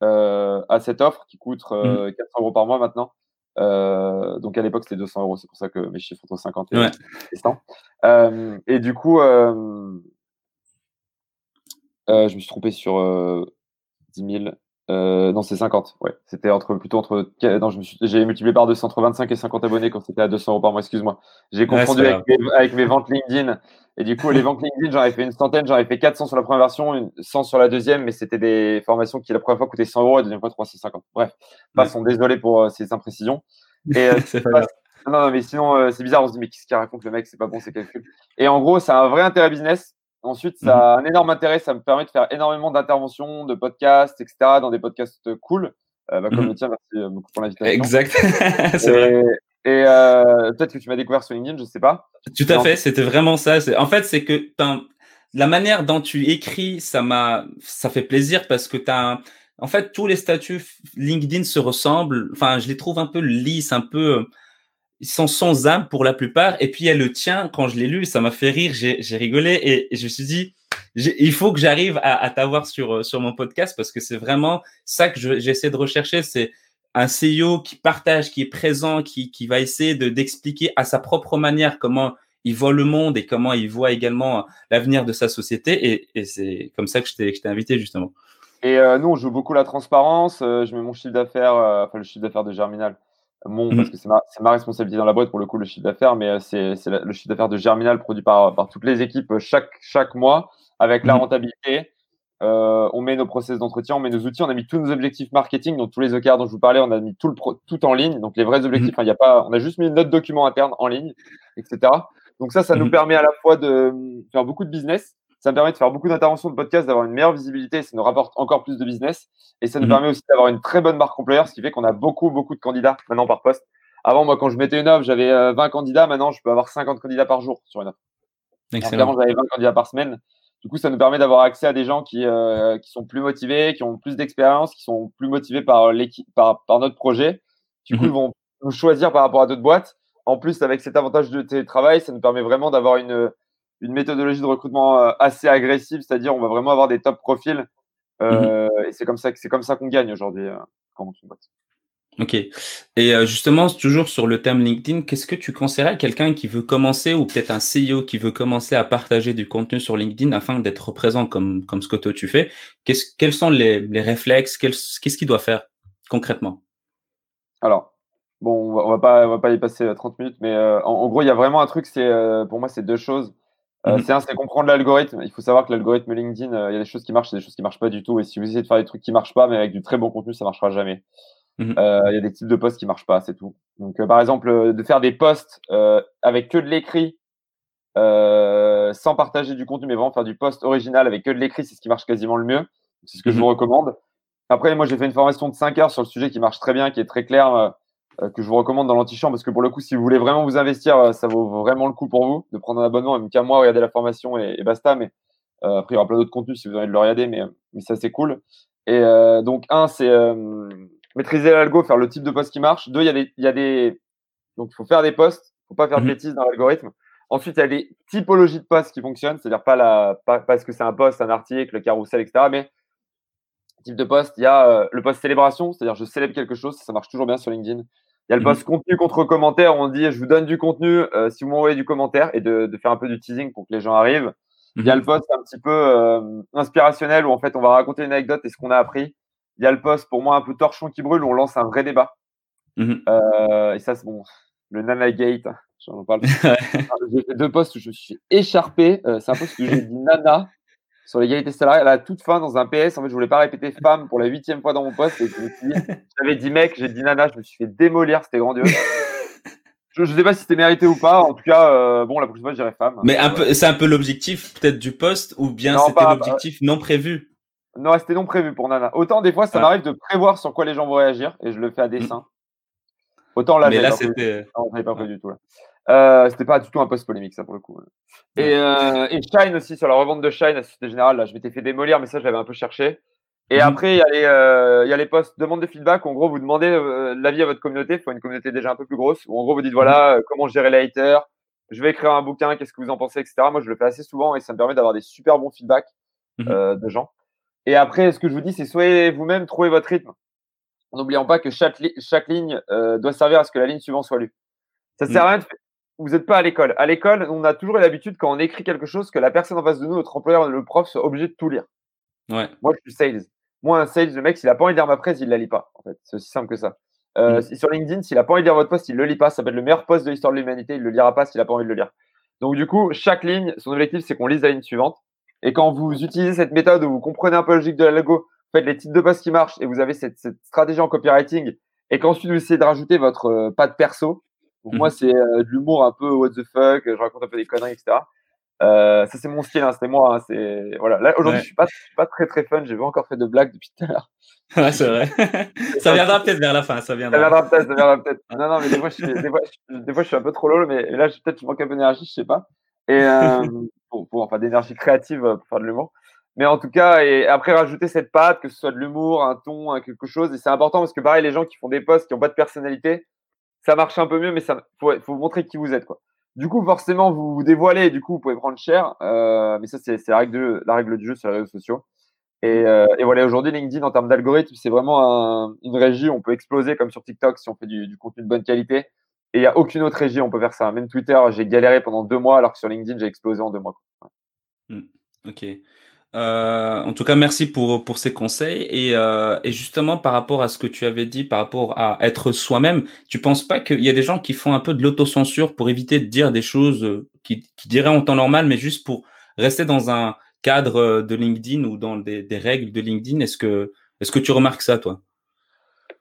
à cette offre qui coûte 400 mmh. euros par mois maintenant. Euh, donc à l'époque, c'était 200 euros. C'est pour ça que mes chiffres entre 50 et, 100. Euh, et du coup, euh, je me suis trompé sur 10 000. Non, c'est 50. Ouais, c'était entre plutôt entre. Non, je me suis, j'ai multiplié par 200 entre 25 et 50 abonnés quand c'était à 200 euros par mois. Excuse-moi. J'ai confondu avec, mes, ventes LinkedIn. Et du coup, les ventes LinkedIn, j'en avais fait une centaine, j'en avais fait 400 sur la première version, 100 sur la deuxième, mais c'était des formations qui la première fois coûtaient 100 euros, la deuxième fois 350. Bref, passons, désolé pour euh, ces imprécisions. Et, euh, non, non, mais sinon, euh, c'est bizarre, on se dit, mais qu'est-ce qu'il raconte le mec, c'est pas bon, c'est calcul. Et en gros, a un vrai intérêt business. Ensuite, ça a mhm. un énorme intérêt, ça me permet de faire énormément d'interventions, de podcasts, etc., dans des podcasts cool. bah, comme mhm. le tien, merci beaucoup pour l'invitation. Exact. c'est vrai. Et euh, peut-être que tu m'as découvert sur LinkedIn, je ne sais pas. Tout à fait, c'était vraiment ça. En fait, c'est que la manière dont tu écris, ça m'a, ça fait plaisir parce que tu as, en fait, tous les statuts LinkedIn se ressemblent. Enfin, je les trouve un peu lisses, un peu, ils sont sans âme pour la plupart. Et puis il y a le tien, quand je l'ai lu, ça m'a fait rire, j'ai rigolé et, je me suis dit, il faut que j'arrive à, à t'avoir sur sur mon podcast parce que c'est vraiment ça que j'essaie de rechercher, c'est un CEO qui partage, qui est présent, qui, qui va essayer de d'expliquer à sa propre manière comment il voit le monde et comment il voit également l'avenir de sa société. Et, et c'est comme ça que je t'ai invité justement. Et euh, nous, on joue beaucoup la transparence. Euh, je mets mon chiffre d'affaires, euh, enfin le chiffre d'affaires de Germinal, mon, mmh. parce que c'est ma, ma, responsabilité dans la boîte pour le coup, le chiffre d'affaires, mais c'est le chiffre d'affaires de Germinal produit par, par toutes les équipes chaque, chaque mois avec la mmh. rentabilité euh, on met nos process d'entretien, on met nos outils, on a mis tous nos objectifs marketing, donc tous les OKR dont je vous parlais, on a mis tout, le tout en ligne, donc les vrais objectifs. Mhm. Il a pas, on a juste mis notre document interne en ligne, etc. Donc ça, ça nous permet à la fois de faire beaucoup de business. Ça me permet de faire beaucoup d'interventions de podcast, d'avoir une meilleure visibilité, ça nous rapporte encore plus de business. Et ça nous Mhm. permet aussi d'avoir une très bonne marque employeur, ce qui fait qu'on a beaucoup, beaucoup de candidats maintenant par poste. Avant, moi, quand je mettais une offre, j'avais euh, 20 candidats. Maintenant, je peux avoir 50 candidats par jour sur une offre. Excellent. qu'avant, j'avais 20 candidats par semaine. Du coup, ça nous permet d'avoir accès à des gens qui, euh, qui sont plus motivés, qui ont plus d'expérience, qui sont plus motivés par l'équipe, par, par notre projet. Du coup, Mhm. ils vont nous choisir par rapport à d'autres boîtes. En plus, avec cet avantage de télétravail, ça nous permet vraiment d'avoir une, une méthodologie de recrutement euh, assez agressive, c'est-à-dire on va vraiment avoir des top profils. Euh, Et c'est comme ça que c'est comme ça qu'on gagne aujourd'hui euh, quand on. Ok. Et euh, justement, toujours sur le thème LinkedIn, qu'est-ce que tu conseillerais à quelqu'un qui veut commencer ou peut-être un CEO qui veut commencer à partager du contenu sur LinkedIn afin d'être présent comme, comme ce que toi tu fais? Qu'est-ce, quels sont les, les réflexes? Qu'est-ce qu'il doit faire concrètement? Alors, bon, on va, on va pas, on va pas y passer euh, 30 minutes, mais en, en gros, il y a vraiment un truc, c'est pour moi, c'est deux choses. Euh, Mhm. C'est un, c'est comprendre l'algorithme. Il faut savoir que l'algorithme LinkedIn, euh, il y a des choses qui marchent, et des choses qui marchent pas du tout. Et si vous essayez de faire des trucs qui marchent pas, mais avec du très bon contenu, ça marchera jamais. Mhm. Euh, Il y a des types de posts qui marchent pas, c'est tout. Donc, par exemple, de faire des posts avec que de l'écrit, sans partager du contenu, mais vraiment faire du post original avec que de l'écrit, c'est ce qui marche quasiment le mieux. C'est ce que je Mhm. vous recommande. Après, moi, j'ai fait une formation de 5 heures sur le sujet qui marche très bien, qui est très clair, euh, que je vous recommande dans l'antichambre, parce que pour le coup, si vous voulez vraiment vous investir, euh, ça vaut vraiment le coup pour vous de prendre un abonnement, même qu'à moi, regarder la formation et, et basta. Mais euh, après, il y aura plein d'autres contenus si vous avez envie de le regarder, mais, mais ça, c'est cool. Et euh, donc, un, c'est euh, maîtriser l'algo, faire le type de post qui marche. Deux, il y a des, il y a des, donc il faut faire des posts, faut pas faire de Mhm. bêtises dans l'algorithme. Ensuite, il y a des typologies de posts qui fonctionnent, c'est-à-dire pas la, pas parce que c'est un post, un article, le carrousel, etc. Mais type de post, il y a euh, le post célébration, c'est-à-dire je célèbre quelque chose, ça marche toujours bien sur LinkedIn. Il y a le Mhm. post contenu contre commentaire, où on dit je vous donne du contenu euh, si vous m'envoyez du commentaire et de, de faire un peu du teasing pour que les gens arrivent. Il y a le post un petit peu euh, inspirationnel où en fait on va raconter une anecdote et ce qu'on a appris. Il y a le post pour moi un peu torchon qui brûle où on lance un vrai débat. Mhm. Euh, et ça c'est bon, le Nana Gate, j'en parle. J'ai deux posts où je suis écharpé. C'est un post où j'ai dit Nana sur l'égalité salariale à la toute fin dans un PS. En fait, je voulais pas répéter femme pour la huitième fois dans mon post. Et je me suis dit, j'avais dit mec, j'ai dit Nana, je me suis fait démolir, c'était grandiose. Je, je sais pas si c'était mérité ou pas. En tout cas, euh, bon, la prochaine fois, je dirais femme. Mais un peu, c'est un peu l'objectif peut-être du poste ou bien Non, c'était pas- l'objectif non prévu? Non, c'était non prévu pour Nana. Autant des fois, ça Ah. m'arrive de prévoir sur quoi les gens vont réagir et je le fais à dessein. Autant là, Mais là, c'était. Non, j'avais pas prévu du tout là. Euh, c'était pas du tout un post polémique ça pour le coup. Et, euh, et Shine aussi sur la revente de Shine à Société Générale. Là, je m'étais fait démolir, mais ça, j'avais un peu cherché. Et Mhm. après, il y a les, euh, il y a les posts demande de feedback. En gros, vous demandez euh, l'avis à votre communauté. Il faut une communauté déjà un peu plus grosse. Où en gros, vous dites voilà, euh, comment gérer les haters. Je vais écrire un bouquin. Qu'est-ce que vous en pensez, etc. Moi, je le fais assez souvent et ça me permet d'avoir des super bons feedbacks Mhm. euh, de gens. Et après, ce que je vous dis, c'est soyez vous-même, trouvez votre rythme. En n'oubliant pas que chaque, li- chaque ligne euh, doit servir à ce que la ligne suivante soit lue. Ça sert à rien de Vous n'êtes pas à l'école. À l'école, on a toujours l'habitude, quand on écrit quelque chose, que la personne en face de nous, notre employeur, le prof, soit obligé de tout lire. Ouais. Moi, je suis sales. Moi, un sales, le mec, s'il a pas envie de lire ma presse, il la lit pas. En fait, c'est aussi simple que ça. Euh, Mm. Sur LinkedIn, s'il a pas envie de lire votre post, il le lit pas. Ça peut être le meilleur post de l'histoire de l'humanité. Il le lira pas s'il a pas envie de le lire. Donc, du coup, chaque ligne, son objectif, c'est qu'on lise la ligne suivante. Et quand vous utilisez cette méthode où vous comprenez un peu la logique de la logo, vous faites les types de posts qui marchent et vous avez cette, cette stratégie en copywriting et qu'ensuite vous essayez de rajouter votre euh, patte perso. Donc, Mhm. moi, c'est euh, de l'humour un peu what the fuck, je raconte un peu des conneries, etc. Euh, ça, c'est mon style, hein, c'était moi. hein, c'est voilà. Là, aujourd'hui, Ouais. je suis pas, je suis pas très très fun. J'ai pas encore fait de blagues depuis tout à l'heure. Ouais, c'est vrai. ça viendra peut-être vers la fin, ça Ça viendra. peut-être, ça viendra peut-être. Non, non, mais des fois, je suis, des fois, je, des fois, je suis un peu trop lol, mais là, je- peut-être je manque un peu d'énergie, je sais pas. Et euh, pour, pour- enfin, d'énergie créative pour faire de l'humour. Mais en tout cas, et après rajouter cette patte, que ce soit de l'humour, un ton, un quelque chose, et c'est important parce que pareil, les gens qui font des posts qui n'ont pas de personnalité, ça marche un peu mieux, mais ça faut, faut montrer qui vous êtes, quoi. Du coup, forcément, vous vous dévoilez, et du coup, vous pouvez prendre cher. Euh, mais ça, c'est la règle de la règle du jeu sur les réseaux sociaux. Et, euh, et voilà, aujourd'hui, LinkedIn, en termes d'algorithme, c'est vraiment un- une régie. où On peut exploser comme sur TikTok si on fait du, du contenu de bonne qualité. Et il n'y a aucune autre régie, où on peut faire ça. Même Twitter, j'ai galéré pendant deux mois, alors que sur LinkedIn, j'ai explosé en deux mois. quoi. Ok. Euh, en tout cas, merci pour, pour ces conseils. Et, euh, et justement, par rapport à ce que tu avais dit, par rapport à être soi-même, tu penses pas qu'il y a des gens qui font un peu de l'autocensure pour éviter de dire des choses euh, qui, qui diraient en temps normal, mais juste pour rester dans un cadre de LinkedIn ou dans des, des règles de LinkedIn? Est-ce que, est-ce que tu remarques ça, toi?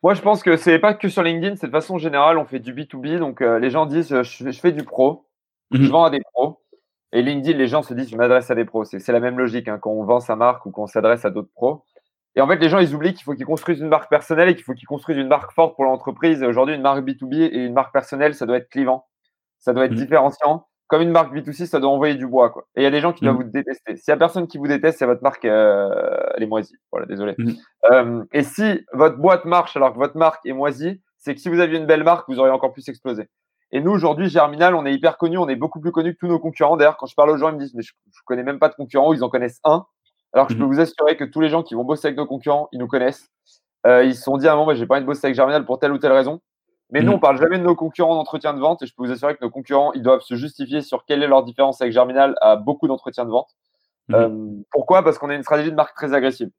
Moi, je pense que c'est pas que sur LinkedIn, c'est de façon générale, on fait du B2B. Donc, euh, les gens disent, je, je fais du pro, je Mhm. vends à des. Et LinkedIn, les gens se disent, je m'adresse à des pros. C'est la même logique hein, quand on vend sa marque ou qu'on s'adresse à d'autres pros. Et en fait, les gens, ils oublient qu'il faut qu'ils construisent une marque personnelle et qu'il faut qu'ils construisent une marque forte pour l'entreprise. Aujourd'hui, une marque B2B et une marque personnelle, ça doit être clivant. Ça doit être mmh. différenciant. Comme une marque B2C, ça doit envoyer du bois. Quoi. Et il y a des gens qui doivent mmh. vous détester. S'il n'y a personne qui vous déteste, c'est votre marque, euh, elle est moisie. Voilà, désolé. Mmh. Euh, et si votre boîte marche alors que votre marque est moisie, c'est que si vous aviez une belle marque, vous auriez encore plus explosé. Et nous, aujourd'hui, Germinal, on est hyper connus, on est beaucoup plus connus que tous nos concurrents. D'ailleurs, quand je parle aux gens, ils me disent, mais je, ne connais même pas de concurrents, ils en connaissent un. Alors que je peux mhm. vous assurer que tous les gens qui vont bosser avec nos concurrents, ils nous connaissent. Euh, ils se sont dit à un moment, j'ai pas envie de bosser avec Germinal pour telle ou telle raison. Mais nous, mhm. on parle jamais de nos concurrents d'entretien de vente et je peux vous assurer que nos concurrents, ils doivent se justifier sur quelle est leur différence avec Germinal à beaucoup d'entretiens de vente. Mhm. Euh, pourquoi? Parce qu'on a une stratégie de marque très agressive.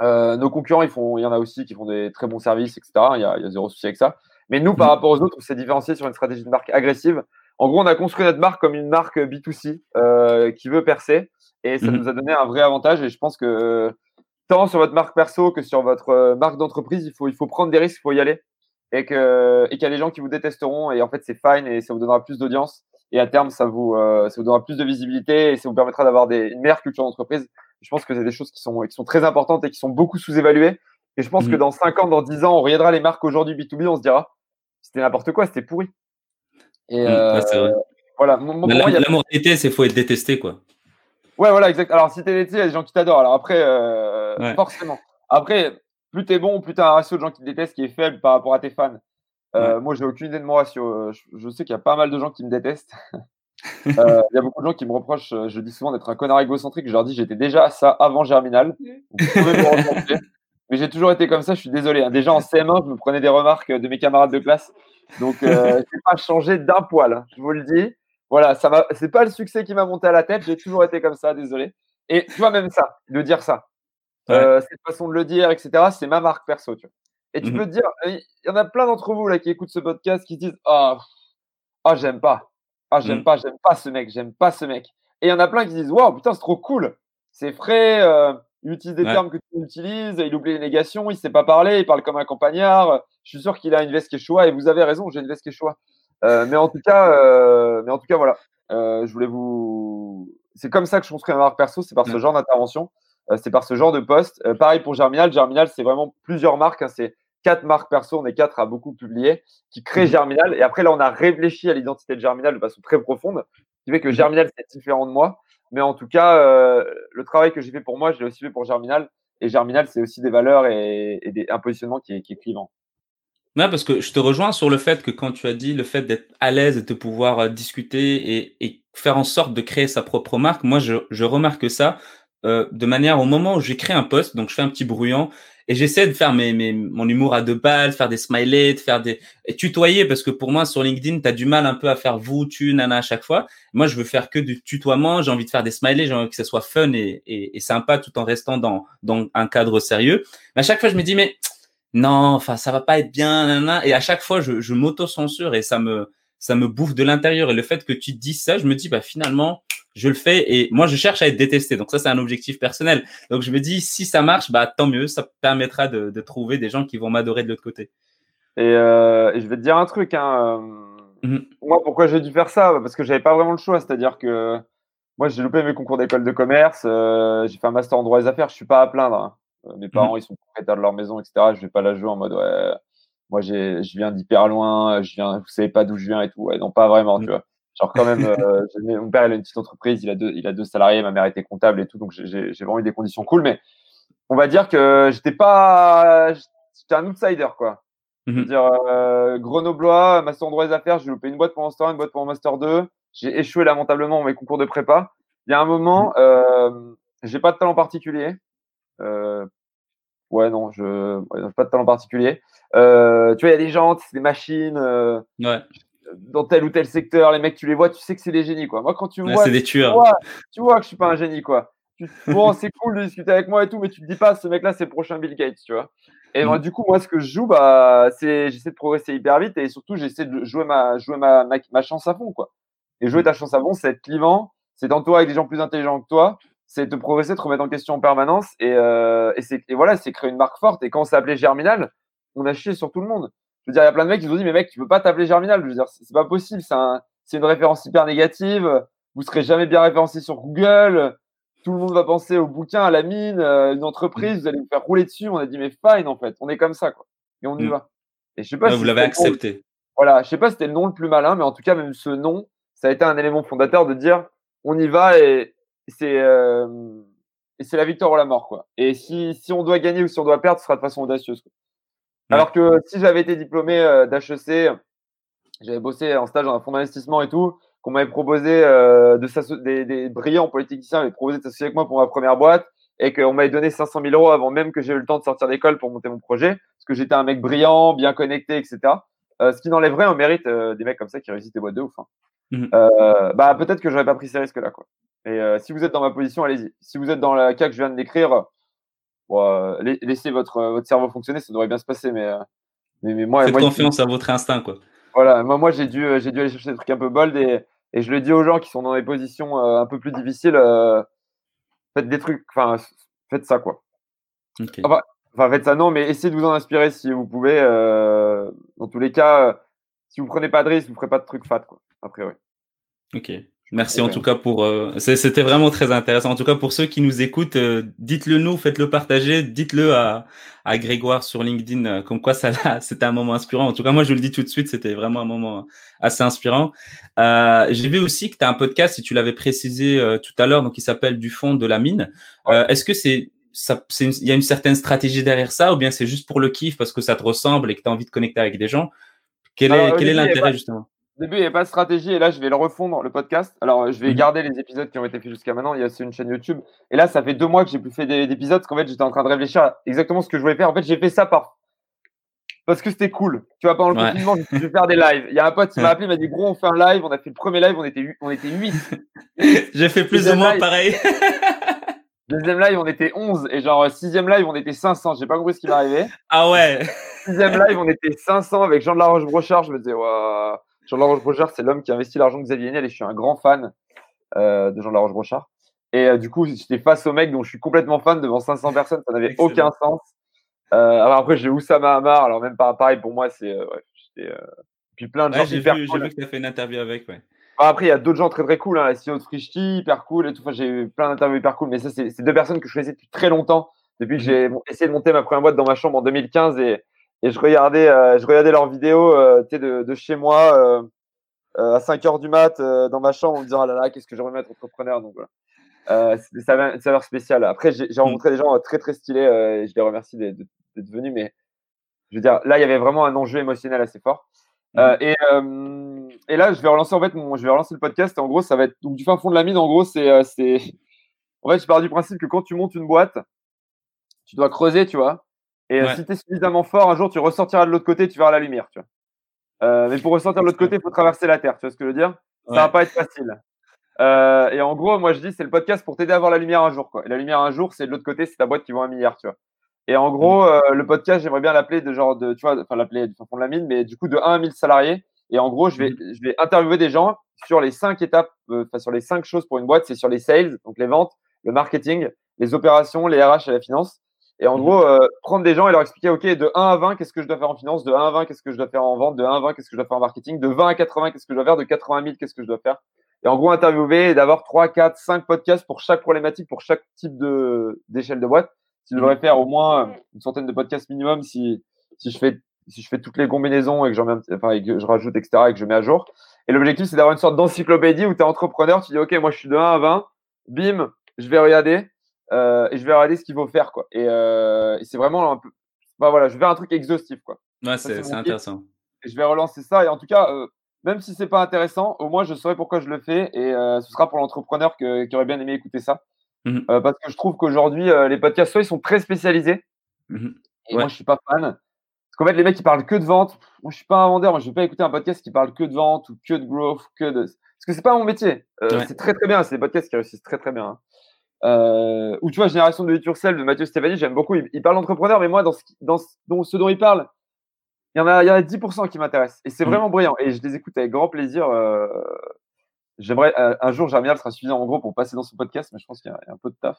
Euh, nos concurrents, ils font, il y en a aussi qui font des très bons services, etc. Il y a, il y a zéro souci avec ça. Mais nous, par rapport aux autres, on s'est différencié sur une stratégie de marque agressive. En gros, on a construit notre marque comme une marque B2C euh, qui veut percer. Et ça mhm. nous a donné un vrai avantage. Et je pense que tant sur votre marque perso que sur votre euh, marque d'entreprise, il faut, il faut prendre des risques, il faut y aller. Et qu'il et qu'il y a des gens qui vous détesteront. Et en fait, c'est fine et ça vous donnera plus d'audience. Et à terme, ça vous, euh, ça vous donnera plus de visibilité et ça vous permettra d'avoir une meilleure culture d'entreprise. Je pense que c'est des choses qui sont, qui sont très importantes et qui sont beaucoup sous-évaluées. Et je pense que mhm. dans 5 ans, dans 10 ans, on regardera les marques aujourd'hui B2B, on se dira, c'était n'importe quoi, c'était pourri. Et euh, voilà. L'amour d'été, c'est faut être détesté, quoi. Ouais, voilà, exact. Alors, si t'es l'été, il y a des gens qui t'adorent. Alors après, euh, forcément. Après, plus t'es bon, plus t'as un ratio de gens qui te détestent qui est faible par rapport à tes fans. Euh, Moi, j'ai aucune idée de mon ratio. Je, sais qu'il y a pas mal de gens qui me détestent. Euh, il y a beaucoup de gens qui me reprochent, je dis souvent, d'être un connard égocentrique. Je leur dis, j'étais déjà ça avant Germinal. Vous pouvez me mais j'ai toujours été comme ça, je suis désolé. Hein. Déjà en CM1, je me prenais des remarques de mes camarades de classe. Donc, euh, je n'ai pas changé d'un poil, hein, je vous le dis. Voilà, ça c'est pas le succès qui m'a monté à la tête, j'ai toujours été comme ça, désolé. Et tu vois, même ça, de dire ça, euh, cette façon de le dire, etc., c'est ma marque perso. Tu vois. Et tu mmh peux te dire, il y en a plein d'entre vous là qui écoutent ce podcast qui disent Ah, oh, j'aime pas. Ah, j'aime mmh. pas, j'aime pas ce mec, j'aime pas ce mec. Et il y en a plein qui disent Waouh, putain, c'est trop cool. C'est frais, euh, il utilise des termes que tu utilises, il oublie les négations, il ne sait pas parler, il parle comme un campagnard. Je suis sûr qu'il a une veste choix et vous avez raison, j'ai une veste choix. Euh, mais en tout cas, euh, mais en tout cas, voilà. Euh, je voulais vous. C'est comme ça que je construis ma marque perso, c'est par ce genre d'intervention, c'est par ce genre de poste. pareil pour Germinal. Germinal, c'est vraiment plusieurs marques. Hein, c'est quatre marques perso, on est quatre à beaucoup publier, qui créent mmh Germinal. Et après, là, on a réfléchi à l'identité de Germinal de façon très profonde, qui fait que mmh Germinal, c'est différent de moi. Mais en tout cas, euh, le travail que j'ai fait pour moi, je l'ai aussi fait pour Germinal. Et Germinal, c'est aussi des valeurs et, des, un positionnement qui est, qui est clivant. Non, parce que je te rejoins sur le fait que quand tu as dit le fait d'être à l'aise et de pouvoir euh, discuter et, faire en sorte de créer sa propre marque, moi je, je remarque ça euh, de manière au moment où j'écris un post, donc je fais un petit brouillon et j'essaie de faire mes, mes, mon humour à deux balles, faire des smileys, de faire des et tutoyer parce que pour moi sur LinkedIn, tu as du mal un peu à faire vous, tu, nana à chaque fois. Moi, je veux faire que du tutoiement, j'ai envie de faire des smileys, j'ai envie que ça soit fun et, et, et, sympa tout en restant dans, dans un cadre sérieux. Mais à chaque fois, je me dis mais non, enfin ça va pas être bien, nana. Et à chaque fois, je, je m'auto-censure et ça me ça me bouffe de l'intérieur. Et le fait que tu dis ça, je me dis bah finalement je le fais et moi je cherche à être détesté. Donc ça c'est un objectif personnel. Donc je me dis si ça marche, bah tant mieux, ça permettra de, trouver des gens qui vont m'adorer de l'autre côté. Euh, et, je vais te dire un truc. Hein, euh, mhm. Moi pourquoi j'ai dû faire ça? Parce que j'avais pas vraiment le choix. C'est-à-dire que moi j'ai loupé mes concours d'école de commerce, euh, j'ai fait un master en droit des affaires. Je suis pas à plaindre. Hein. Mes parents mhm. ils sont propriétaires de leur maison, etc. Je vais pas la jouer en mode ouais. Moi, je viens d'hyper loin, je viens, vous savez pas d'où je viens et tout. Ouais, non, pas vraiment, tu mhm. vois. Genre quand même, euh, mon père il a une petite entreprise, il a deux, il a deux salariés, ma mère était comptable et tout, donc j'ai vraiment eu des conditions cool. Mais on va dire que j'étais pas, j'étais un outsider quoi. Mm -hmm. dire euh, grenoblois, master en droit des affaires, j'ai loupé une boîte pour mon master 1, une boîte pour mon master 2. J'ai échoué lamentablement mes concours de prépa. Il y a un moment, mhm. euh, j'ai pas de talent particulier. Euh, ouais, non, je n'ai pas de talent particulier. Euh, tu vois, il y a des gens, des machines. Euh, ouais dans tel ou tel secteur, les mecs, tu les vois, tu sais que c'est des génies, quoi. Moi, quand tu vois, des tu, vois tu vois que je suis pas un génie, quoi. bon, c'est cool de discuter avec moi et tout, mais tu te dis pas, ce mec-là, c'est le prochain Bill Gates, tu vois. Et mm. du coup, moi, ce que je joue, bah, c'est, j'essaie de progresser hyper vite et surtout, j'essaie de jouer ma, jouer ma, ma, chance à fond, quoi. Et jouer ta chance à fond, c'est être clivant, c'est t'entourer avec des gens plus intelligents que toi, c'est te progresser, te remettre en question en permanence et, euh, et, et voilà, c'est créer une marque forte. Et quand on s'est appelé Germinal, on a chié sur tout le monde. Je veux dire, il y a plein de mecs qui nous ont dit, mais mec, tu peux pas t'appeler Germinal. Je veux dire, c'est pas possible. C'est une référence hyper négative. vous serez jamais bien référencé sur Google. Tout le monde va penser au bouquin, à la mine, une entreprise, vous allez vous faire rouler dessus. On a dit, mais fine, en fait, on est comme ça, quoi. Et on y Mm. va. Et je sais pas si vous l'avez nom- accepté. voilà, je sais pas si c'était le nom le plus malin, mais en tout cas, même ce nom, ça a été un élément fondateur de dire on y va et c'est euh, la victoire ou la mort, quoi. Et si, si on doit gagner ou si on doit perdre, ce sera de façon audacieuse. quoi. Ouais. Alors que si j'avais été diplômé euh, d'HEC, j'avais bossé en stage dans un fonds d'investissement et tout, qu'on m'avait proposé euh, de des, des brillants politiciens m'avaient proposé de s'associer avec moi pour ma première boîte et qu'on m'avait donné 500 000 euros avant même que j'ai eu le temps de sortir d'école pour monter mon projet, parce que j'étais un mec brillant, bien connecté, etc. Euh, ce qui n'enlèverait un mérite euh, des mecs comme ça qui réussissent des boîtes de ouf. hein. Mhm. Euh, bah peut-être que j'aurais pas pris ces risques-là, quoi. Et euh, si vous êtes dans ma position, allez-y. Si vous êtes dans le cas que je viens de décrire, bon, euh, la- laissez votre votre cerveau fonctionner, ça devrait bien se passer. Mais mais, mais moi, Faites moi, confiance à votre instinct, quoi. voilà, moi, moi j'ai dû, j'ai dû aller chercher des trucs un peu bold et, et je le dis aux gens qui sont dans des positions un peu plus difficiles, faites des trucs, enfin, faites ça quoi. Ok. Bah, Enfin, faites ça non, mais essayez de vous en inspirer si vous pouvez. dans tous les cas, si vous prenez pas de risques, vous ferez pas de trucs fat quoi. A priori. Ok. Merci en tout cas pour. euh, C'était vraiment très intéressant. En tout cas pour ceux qui nous écoutent, euh, dites-le nous, faites-le partager, dites-le à, à Grégoire sur LinkedIn, euh, comme quoi ça c'était un moment inspirant. En tout cas, moi je le dis tout de suite, c'était vraiment un moment assez inspirant. Euh, J'ai vu aussi que tu as un podcast, si tu l'avais précisé euh, tout à l'heure, donc il s'appelle Du fond de la mine. Euh, Est-ce que c'est ça, c'est une- il y a une certaine stratégie derrière ça, ou bien c'est juste pour le kiff parce que ça te ressemble et que tu as envie de connecter avec des gens? Quel est, quel l'intérêt justement? Au début, il n'y avait pas de stratégie et là, je vais le refondre, le podcast. Alors, je vais Mhm. garder les épisodes qui ont été faits jusqu'à maintenant. Il y a aussi une chaîne YouTube. Et là, ça fait deux mois que j'ai plus fait des- d'épisodes parce qu'en fait, j'étais en train de réfléchir à exactement ce que je voulais faire. En fait, j'ai fait ça par. Parce que c'était cool. Tu vois, pendant le Ouais. confinement, je vais faire des lives. Il y a un pote qui m'a appelé, il m'a dit Gros, on fait un live. On a fait le premier live, on était, on était 8. J'ai fait plus ou moins live. pareil. Deuxième live, on était 11. Et genre, sixième live, on était 500. J'ai pas compris ce qui m'arrivait. ah ouais. Sixième live, on était 500 avec Jean de la Roche-Brochard. Je me disais, Ouah. Jean de la Roche-Brochard, c'est l'homme qui a investi l'argent de Xavier Niel et je suis un grand fan euh, de Jean de la Roche-Brochard. Et euh, du coup, j'étais face au mec dont je suis complètement fan devant 500 personnes. Ça n'avait aucun sens. Euh, alors après, j'ai Oussama Hamar. Alors même pas pareil pour moi, c'est. Euh, ouais, j'étais, euh, Puis plein de gens Ouais, j'ai vu, cool. vu que tu as fait une interview avec. Ouais. Enfin, après, il y a d'autres gens très très cool. Hein. La CEO de Frishti, hyper cool et tout. Enfin, j'ai eu plein d'interviews hyper cool. Mais ça, c'est c'est deux personnes que je connaissais depuis très longtemps. Depuis que j'ai bon, essayé de monter ma première boîte dans ma chambre en 2015 et, et je regardais, euh, je regardais leurs vidéos euh, de, de chez moi euh, à 5 heures du mat dans ma chambre en me disant ah là là, qu'est-ce que j'aimerais être entrepreneur. Donc voilà. Avait une saveur spéciale. Après, j'ai j'ai rencontré des gens très très stylés et je les remercie d'être d'être venus. Mais je veux dire, là, il y avait vraiment un enjeu émotionnel assez fort. Euh, et, euh, et là, je vais relancer en fait mon, je vais relancer le podcast. Et en gros, ça va être donc du fin fond de la mine. En gros, c'est, euh, c'est, en fait, je pars du principe que quand tu montes une boîte, tu dois creuser, tu vois. Et Ouais. si tu es suffisamment fort, un jour, tu ressortiras de l'autre côté, tu verras la lumière, tu vois. Mais pour ressortir de l'autre côté, il faut traverser la terre. Tu vois ce que je veux dire? Ça va pas être facile. Et en gros, moi, je dis, c'est le podcast pour t'aider à voir la lumière un jour, quoi. Et la lumière un jour, c'est de l'autre côté, c'est ta boîte qui vaut un milliard, tu vois. Et en gros, euh, le podcast, j'aimerais bien l'appeler de genre de, tu vois, enfin l'appeler du fond de la mine, mais du coup de 1 à 1000 salariés. Et en gros, je vais, je vais interviewer des gens sur les cinq étapes, euh, enfin sur les cinq choses pour une boîte, c'est sur les sales, donc les ventes, le marketing, les opérations, les RH et la finance. Et en Mhm. gros, euh, prendre des gens et leur expliquer, OK, de 1 à 20, qu'est-ce que je dois faire en finance, de 1 à 20, qu'est-ce que je dois faire en vente, de 1 à 20, qu'est-ce que je dois faire en marketing, de 20 à 80, qu'est-ce que je dois faire, de 80 000, qu'est-ce que je dois faire? Et en gros, interviewer et d'avoir 3, 4, 5 podcasts pour chaque problématique, pour chaque type de, d'échelle de boîte. Je devrais faire au moins une centaine de podcasts minimum si, si je fais, si je fais toutes les combinaisons et que mets, un petit- enfin, et que je rajoute, etc., et que je mets à jour. Et l'objectif, c'est d'avoir une sorte d'encyclopédie où tu es entrepreneur, tu dis, OK, moi, je suis de 1 à 20, bim, je vais regarder, euh, et je vais regarder ce qu'il faut faire, quoi. Et, euh, et c'est vraiment un peu, bah, voilà, je vais faire un truc exhaustif, quoi. Ouais, c'est intéressant. Et je vais relancer ça. Et en tout cas, euh, même si c'est pas intéressant, au moins je saurai pourquoi je le fais. Et euh, ce sera pour l'entrepreneur qui aurait bien aimé écouter ça. Mhm. Euh, parce que je trouve qu'aujourd'hui, euh, les podcasts, soit ils sont très spécialisés. Mhm. Et Ouais. moi, je suis pas fan. Parce qu'en fait, les mecs, qui parlent que de vente. Moi, je suis pas un vendeur. Moi, je vais pas écouter un podcast qui parle que de vente ou que de growth, que de. Parce que c'est pas mon métier. Euh, Ouais. C'est très très bien. C'est des podcasts qui réussissent très très bien. hein. Ou tu vois, Génération de Yourself de Mathieu Stéphanie, j'aime beaucoup. Il, il parle d'entrepreneur, mais moi, dans ce, qui- dans ce dont, ce dont il parle, il y en a, il y en a 10% qui m'intéressent. Et c'est Mhm. vraiment brillant. Et je les écoute avec grand plaisir. euh, J'aimerais euh, un jour, Germinal sera suffisant en gros pour passer dans son podcast, mais je pense qu'il y, a un peu de taf.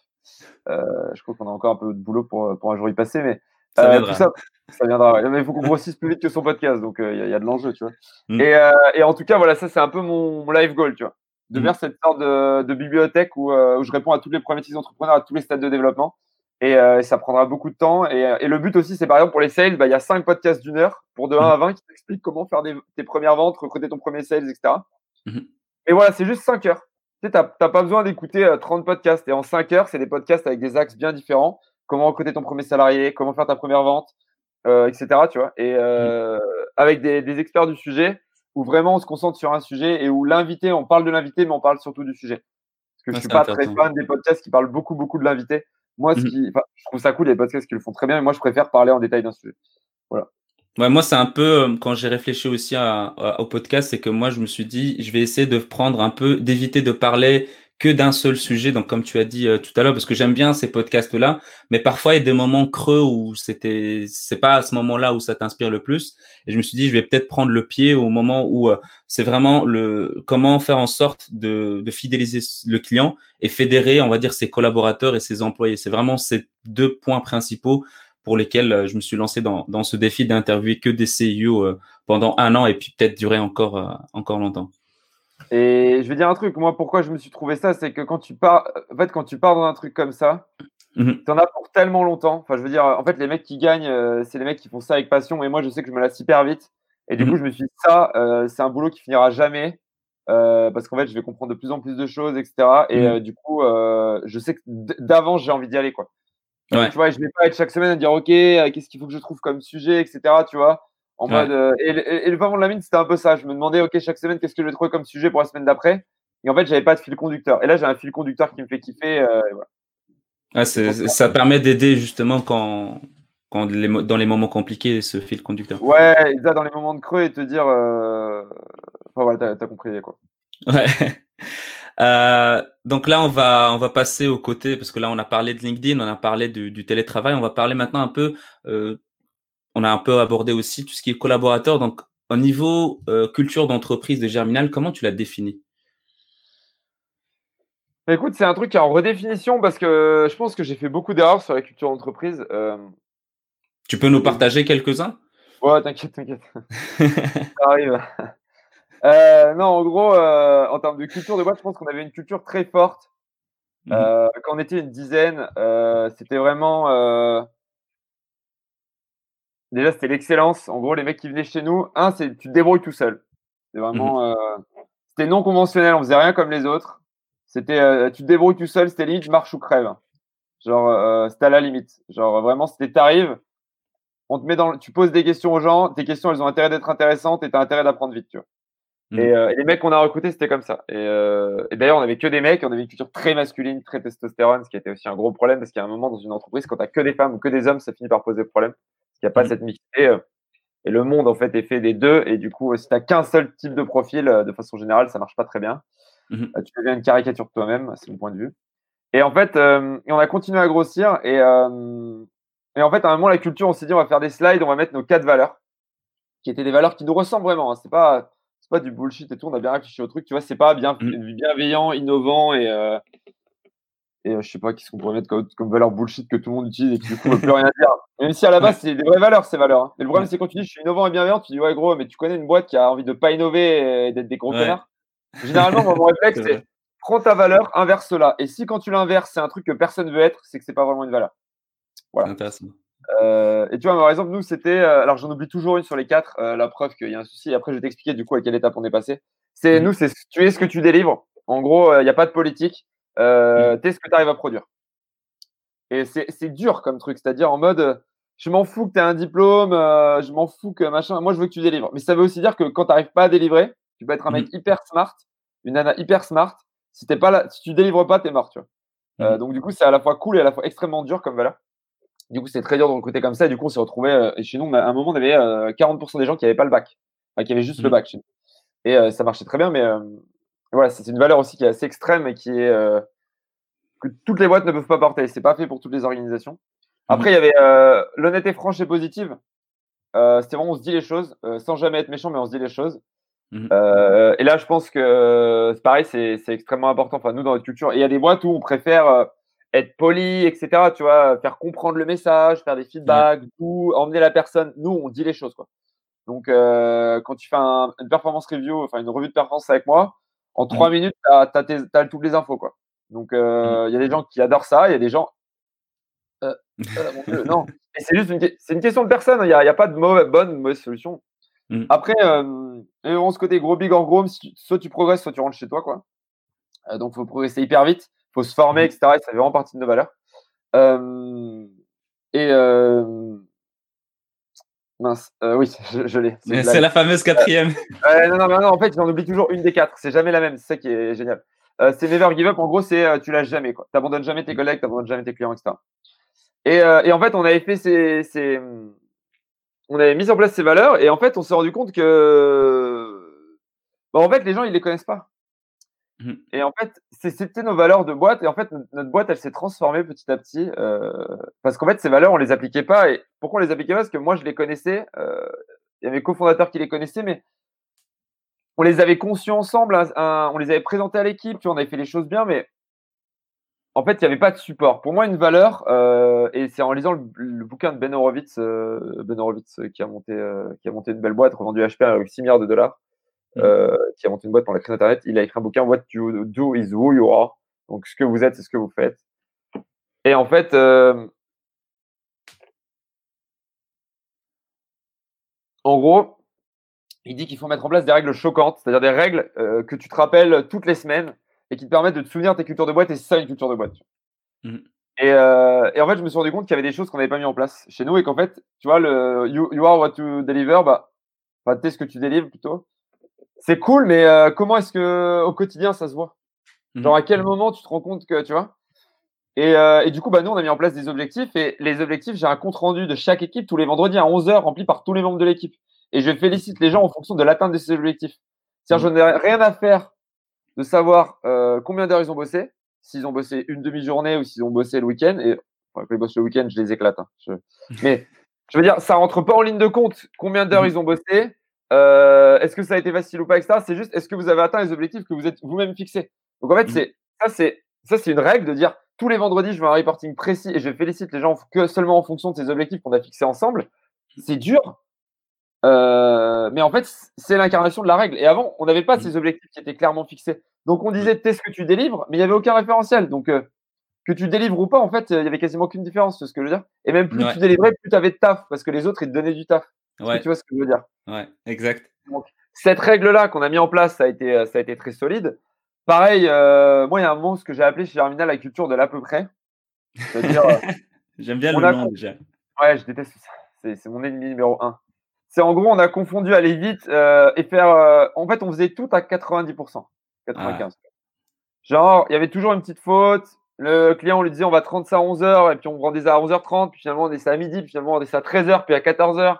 Euh, je crois qu'on a encore un peu de boulot pour, pour un jour y passer, mais Ça euh, viendra. tout ça, ça viendra. ouais. Mais il faut qu'on grossisse plus vite que son podcast, donc euh, il y, a- il y a de l'enjeu, tu vois. Mm. Et, et en tout cas, voilà, ça c'est un peu mon, mon life goal, tu vois. de vers cette sorte de, bibliothèque où, où, je réponds à tous les problématiques entrepreneurs, à tous les stades de développement. Et, ça prendra beaucoup de temps. Et, le but aussi, c'est par exemple pour les sales, bah, il y a cinq podcasts d'une heure pour de 1 à 20 qui t'expliquent comment faire tes premières ventes, recruter ton premier sales, etc. Et voilà, c'est juste 5 heures. Tu n'as pas besoin d'écouter 30 podcasts. Et en 5 heures, c'est des podcasts avec des axes bien différents. Comment recruter ton premier salarié, comment faire ta première vente, euh, etc. Tu vois et euh, avec des, des, experts du sujet où vraiment on se concentre sur un sujet et où l'invité, on parle de l'invité, mais on parle surtout du sujet. Parce que je suis pas très fan des podcasts qui parlent beaucoup, beaucoup de l'invité. Moi, ce mmh qui, je trouve ça cool, les podcasts qui le font très bien, mais moi, je préfère parler en détail d'un sujet. Voilà. Ouais, moi, c'est un peu euh, quand j'ai réfléchi aussi au podcast, c'est que moi, je me suis dit, je vais essayer de prendre un peu, d'éviter de parler que d'un seul sujet. Donc, comme tu as dit euh, tout à l'heure, parce que j'aime bien ces podcasts-là, mais parfois il y a des moments creux où c'était, c'est pas à ce moment-là où ça t'inspire le plus. Et je me suis dit, je vais peut-être prendre le pied au moment où euh, c'est vraiment le comment faire en sorte de, de fidéliser le client et fédérer, on va dire, ses collaborateurs et ses employés. C'est vraiment ces deux points principaux pour lesquels euh, je me suis lancé dans, dans ce défi d'interviewer que des CIO pendant un an et puis peut-être durer encore, encore longtemps. Et je vais dire un truc, moi, pourquoi je me suis trouvé ça, c'est que quand tu pars, en fait, quand tu pars dans un truc comme ça, mhm. tu en as pour tellement longtemps. Enfin, je veux dire, en fait, les mecs qui gagnent, euh, c'est les mecs qui font ça avec passion. Et moi, je sais que je me lasse hyper vite. Et du mhm. coup, je me suis dit, ça, euh, c'est un boulot qui finira jamais. Euh, parce qu'en fait, je vais comprendre de plus en plus de choses, etc. Et mhm. du coup, je sais que d'avant, j'ai envie d'y aller, quoi. Tu vois, je vais pas être chaque semaine à dire, OK, qu'est-ce qu'il faut que je trouve comme sujet, etc. Tu vois. En mode, euh, et, le vraiment de la mine, c'était un peu ça. Je me demandais, OK, chaque semaine, qu'est-ce que je vais trouver comme sujet pour la semaine d'après? Et en fait, j'avais pas de fil conducteur. Et là, j'ai un fil conducteur qui me fait kiffer. Euh, voilà. ça permet d'aider justement quand, quand dans les moments compliqués, ce fil conducteur. Ouais, dans les moments de creux et te dire. Euh... Enfin, voilà, t'as as compris quoi. Ouais. Euh, donc là, on va on va passer au côté parce que là, on a parlé de LinkedIn, on a parlé du, du télétravail, on va parler maintenant un peu euh, on a un peu abordé aussi tout ce qui est collaborateur. Donc, au niveau euh, culture d'entreprise de Germinal, comment tu l'as défini bah, Écoute, c'est un truc qui est en redéfinition parce que je pense que j'ai fait beaucoup d'erreurs sur la culture d'entreprise. Tu peux nous partager quelques-uns? Ouais, t'inquiète, t'inquiète. Ça arrive. Euh, non, en gros, en termes de culture de boîte, je pense qu'on avait une culture très forte. Mmh quand on était une dizaine, c'était vraiment Déjà, c'était l'excellence. En gros, les mecs qui venaient chez nous, un, c'est tu te débrouilles tout seul. C'est vraiment. Mmh euh, c'était non conventionnel, on faisait rien comme les autres. C'était euh, tu te débrouilles tout seul, c'était limite marche ou crève. Genre, euh, c'était à la limite. Genre, vraiment, c'était t'arrives, on te met dans, tu poses des questions aux gens, tes questions, elles ont intérêt d'être intéressantes et t'as intérêt d'apprendre vite, tu vois. Mmh. Et, les mecs qu'on a recrutés, c'était comme ça. Et, et d'ailleurs, on avait que des mecs, on avait une culture très masculine, très testostérone, ce qui était aussi un gros problème parce qu'il y a un moment dans une entreprise, quand t'as que des femmes ou que des hommes, ça finit par poser problème. Il n'y a pas mmh. cette mixité. Euh, et le monde, en fait, est fait des deux. Et du coup, si tu n'as qu'un seul type de profil, euh, de façon générale, ça marche pas très bien. Mmh euh, tu deviens une caricature de toi-même, c'est mon point de vue. Et en fait, et on a continué à grossir. Et, et en fait, à un moment, la culture, on s'est dit, on va faire des slides, on va mettre nos quatre valeurs, qui étaient des valeurs qui nous ressemblent vraiment. Hein. C'est pas, pas du bullshit et tout. On a bien réfléchi au truc. Tu vois, c'est pas bien, mmh. bienveillant, innovant et, et euh, je sais pas qu'est-ce qu'on pourrait mettre comme, valeur bullshit que tout le monde utilise et qui du coup ne veut plus rien dire. Même si à la base c'est des vraies valeurs ces valeurs. Hein. Mais le problème c'est quand tu dis je suis innovant et bienveillant, tu dis ouais gros, mais tu connais une boîte qui a envie de pas innover et d'être des gros connards? Généralement mon réflexe c'est prends ta valeur, inverse-la. Et si quand tu l'inverses c'est un truc que personne veut être, c'est que c'est pas vraiment une valeur. Voilà. Euh, et tu vois, par exemple, nous, c'était. Euh, alors, j'en oublie toujours une sur les quatre, la preuve qu'il y a un souci. Après, je vais t'expliquer du coup à quelle étape on est passé. C'est mmh nous, c'est tu es ce que tu délivres. En gros, il n'y a pas de politique. Euh, mmh. T'es ce que tu arrives à produire. Et c'est dur comme truc, c'est-à-dire en mode, je m'en fous que tu aies un diplôme, euh, je m'en fous que machin, moi je veux que tu délivres. Mais ça veut aussi dire que quand tu n'arrives pas à délivrer, tu peux être un mec mmh. hyper smart, une nana hyper smart. Si, t'es pas là, si tu délivres pas, tu es mort. Tu vois. Euh, donc du coup, c'est à la fois cool et à la fois extrêmement dur comme valeur. Du coup, c'est très dur de recruter comme ça. Et du coup, on s'est retrouvé. et chez nous, à un moment, on avait 40% des gens qui n'avaient pas le bac, enfin, qui avaient juste le bac. Chez nous. Et ça marchait très bien, mais voilà, c'est une valeur aussi qui est assez extrême et qui est euh, que toutes les boîtes ne peuvent pas porter. C'est pas fait pour toutes les organisations. Mmh Après, il y avait euh, l'honnêteté franche et positive. Euh, C'était vraiment on se dit les choses sans jamais être méchant, mais on se dit les choses. Mmh et là, je pense que c'est pareil, c'est extrêmement important. Enfin, nous, dans notre culture, il y a des boîtes où on préfère être poli, etc. Tu vois, faire comprendre le message, faire des feedbacks, ou emmener la personne. Nous, on dit les choses, quoi. Donc, quand tu fais un, une performance review, enfin une revue de performance avec moi, En trois minutes, tu as, toutes les infos. Quoi. Donc, euh, il y a des gens qui adorent ça, il y a des gens. Euh, euh, non, c'est juste une, une, question de personne. Il n'y a, a, pas de mauvaise, bonne mauvaise solution. Mm. Après, on ce côté gros big en gros, soit tu progresses, soit tu rentres chez toi. Quoi. donc, il faut progresser hyper vite, faut se former, etc. Et ça fait vraiment partie de nos valeurs. et Mince, euh, oui, je, l'ai. C'est la fameuse quatrième. Euh, non, non, non, en fait, j'en oublie toujours une des quatre. C'est jamais la même. C'est ça qui est génial. Euh, c'est never give up. En gros, c'est tu lâches jamais. Tu n'abandonnes jamais tes collègues, tu n'abandonnes jamais tes clients, etc. Et, et, en fait, on avait fait ces, ces, on avait mis en place ces valeurs et en fait, on s'est rendu compte que, bah, en fait, les gens ils les connaissent pas. Mmh. Et en fait, c'était nos valeurs de boîte. Et en fait, notre boîte, elle s'est transformée petit à petit. Euh, parce qu'en fait, ces valeurs, on les appliquait pas. Et pourquoi on les appliquait pas? Parce que moi, je les connaissais. Euh, il y avait mes cofondateurs qui les connaissaient, mais on les avait conçus ensemble. on les avait présentés à l'équipe, on avait fait les choses bien. Mais en fait, il n'y avait pas de support. Pour moi, une valeur, euh, et c'est en lisant le, bouquin de Ben Horowitz, ben Horowitz qui, a monté, qui a monté une belle boîte, revendu HP avec 6 milliards de dollars. Euh, qui a monté une boîte dans la crise Internet. Il a écrit un bouquin What you do is who you are. Donc, ce que vous êtes, c'est ce que vous faites. Et en fait, euh, en gros, il dit qu'il faut mettre en place des règles choquantes, c'est-à-dire des règles euh, que tu te rappelles toutes les semaines et qui te permettent de te souvenir de tes cultures de boîte et c'est ça une culture de boîte. Mmh. Et, et, en fait, je me suis rendu compte qu'il y avait des choses qu'on n'avait pas mis en place chez nous et qu'en fait, tu vois, le you, are what you deliver, bah, enfin, t'es ce que tu délivres plutôt c'est cool, mais euh, comment est-ce que au quotidien ça se voit? Mmh Genre à quel moment tu te rends compte que tu vois? Et, euh, et, du coup, bah, nous, on a mis en place des objectifs. Et les objectifs, j'ai un compte rendu de chaque équipe tous les vendredis à 11h rempli par tous les membres de l'équipe. Et je félicite les gens en fonction de l'atteinte de ces objectifs. C'est-à-dire, je n'ai rien à faire de savoir euh, combien d'heures ils ont bossé, s'ils ont bossé une demi-journée ou s'ils ont bossé le week-end. Et quand ils bossent le week-end, je les éclate. Hein. Mais je veux dire, ça rentre pas en ligne de compte combien d'heures mmh ils ont bossé, euh, est-ce que ça a été facile ou pas, etc. C'est juste, est-ce que vous avez atteint les objectifs que vous êtes vous-même fixés? Donc en fait, mmh. c'est ça, c'est ça, c'est une règle de dire tous les vendredis, je veux un reporting précis et je félicite les gens que seulement en fonction de ces objectifs qu'on a fixés ensemble. C'est dur, euh, mais en fait, c'est l'incarnation de la règle. Et avant, on n'avait pas mmh. ces objectifs qui étaient clairement fixés. Donc on disait, t'es ce que tu délivres, mais il n'y avait aucun référentiel. Donc euh, que tu délivres ou pas, en fait, il y avait quasiment aucune différence, c'est ce que je veux dire? Et même plus tu délivrais, plus tu avais de taf, parce que les autres, ils te donnaient du taf. Ouais. Tu vois ce que je veux dire? Ouais, exact. Donc, cette règle-là qu'on a mis en place, ça a été, euh, ça a été très solide. Pareil, euh, moi, il y a un mot, ce que j'ai appelé chez Germinal la culture de l'à peu près. C'est-à-dire. Euh, J'aime bien le nom déjà. Ouais, je déteste ça. C'est mon ennemi numéro un. C'est en gros, on a confondu aller vite et faire. en fait, on faisait tout à 90%, 95%. Ah. Genre, il y avait toujours une petite faute. Le client, on lui disait, on va 30 ça à 11h, et puis on rendait ça à 11h30, puis finalement, on rendait ça à midi, puis finalement, on rendait ça à 13h, puis à 14h.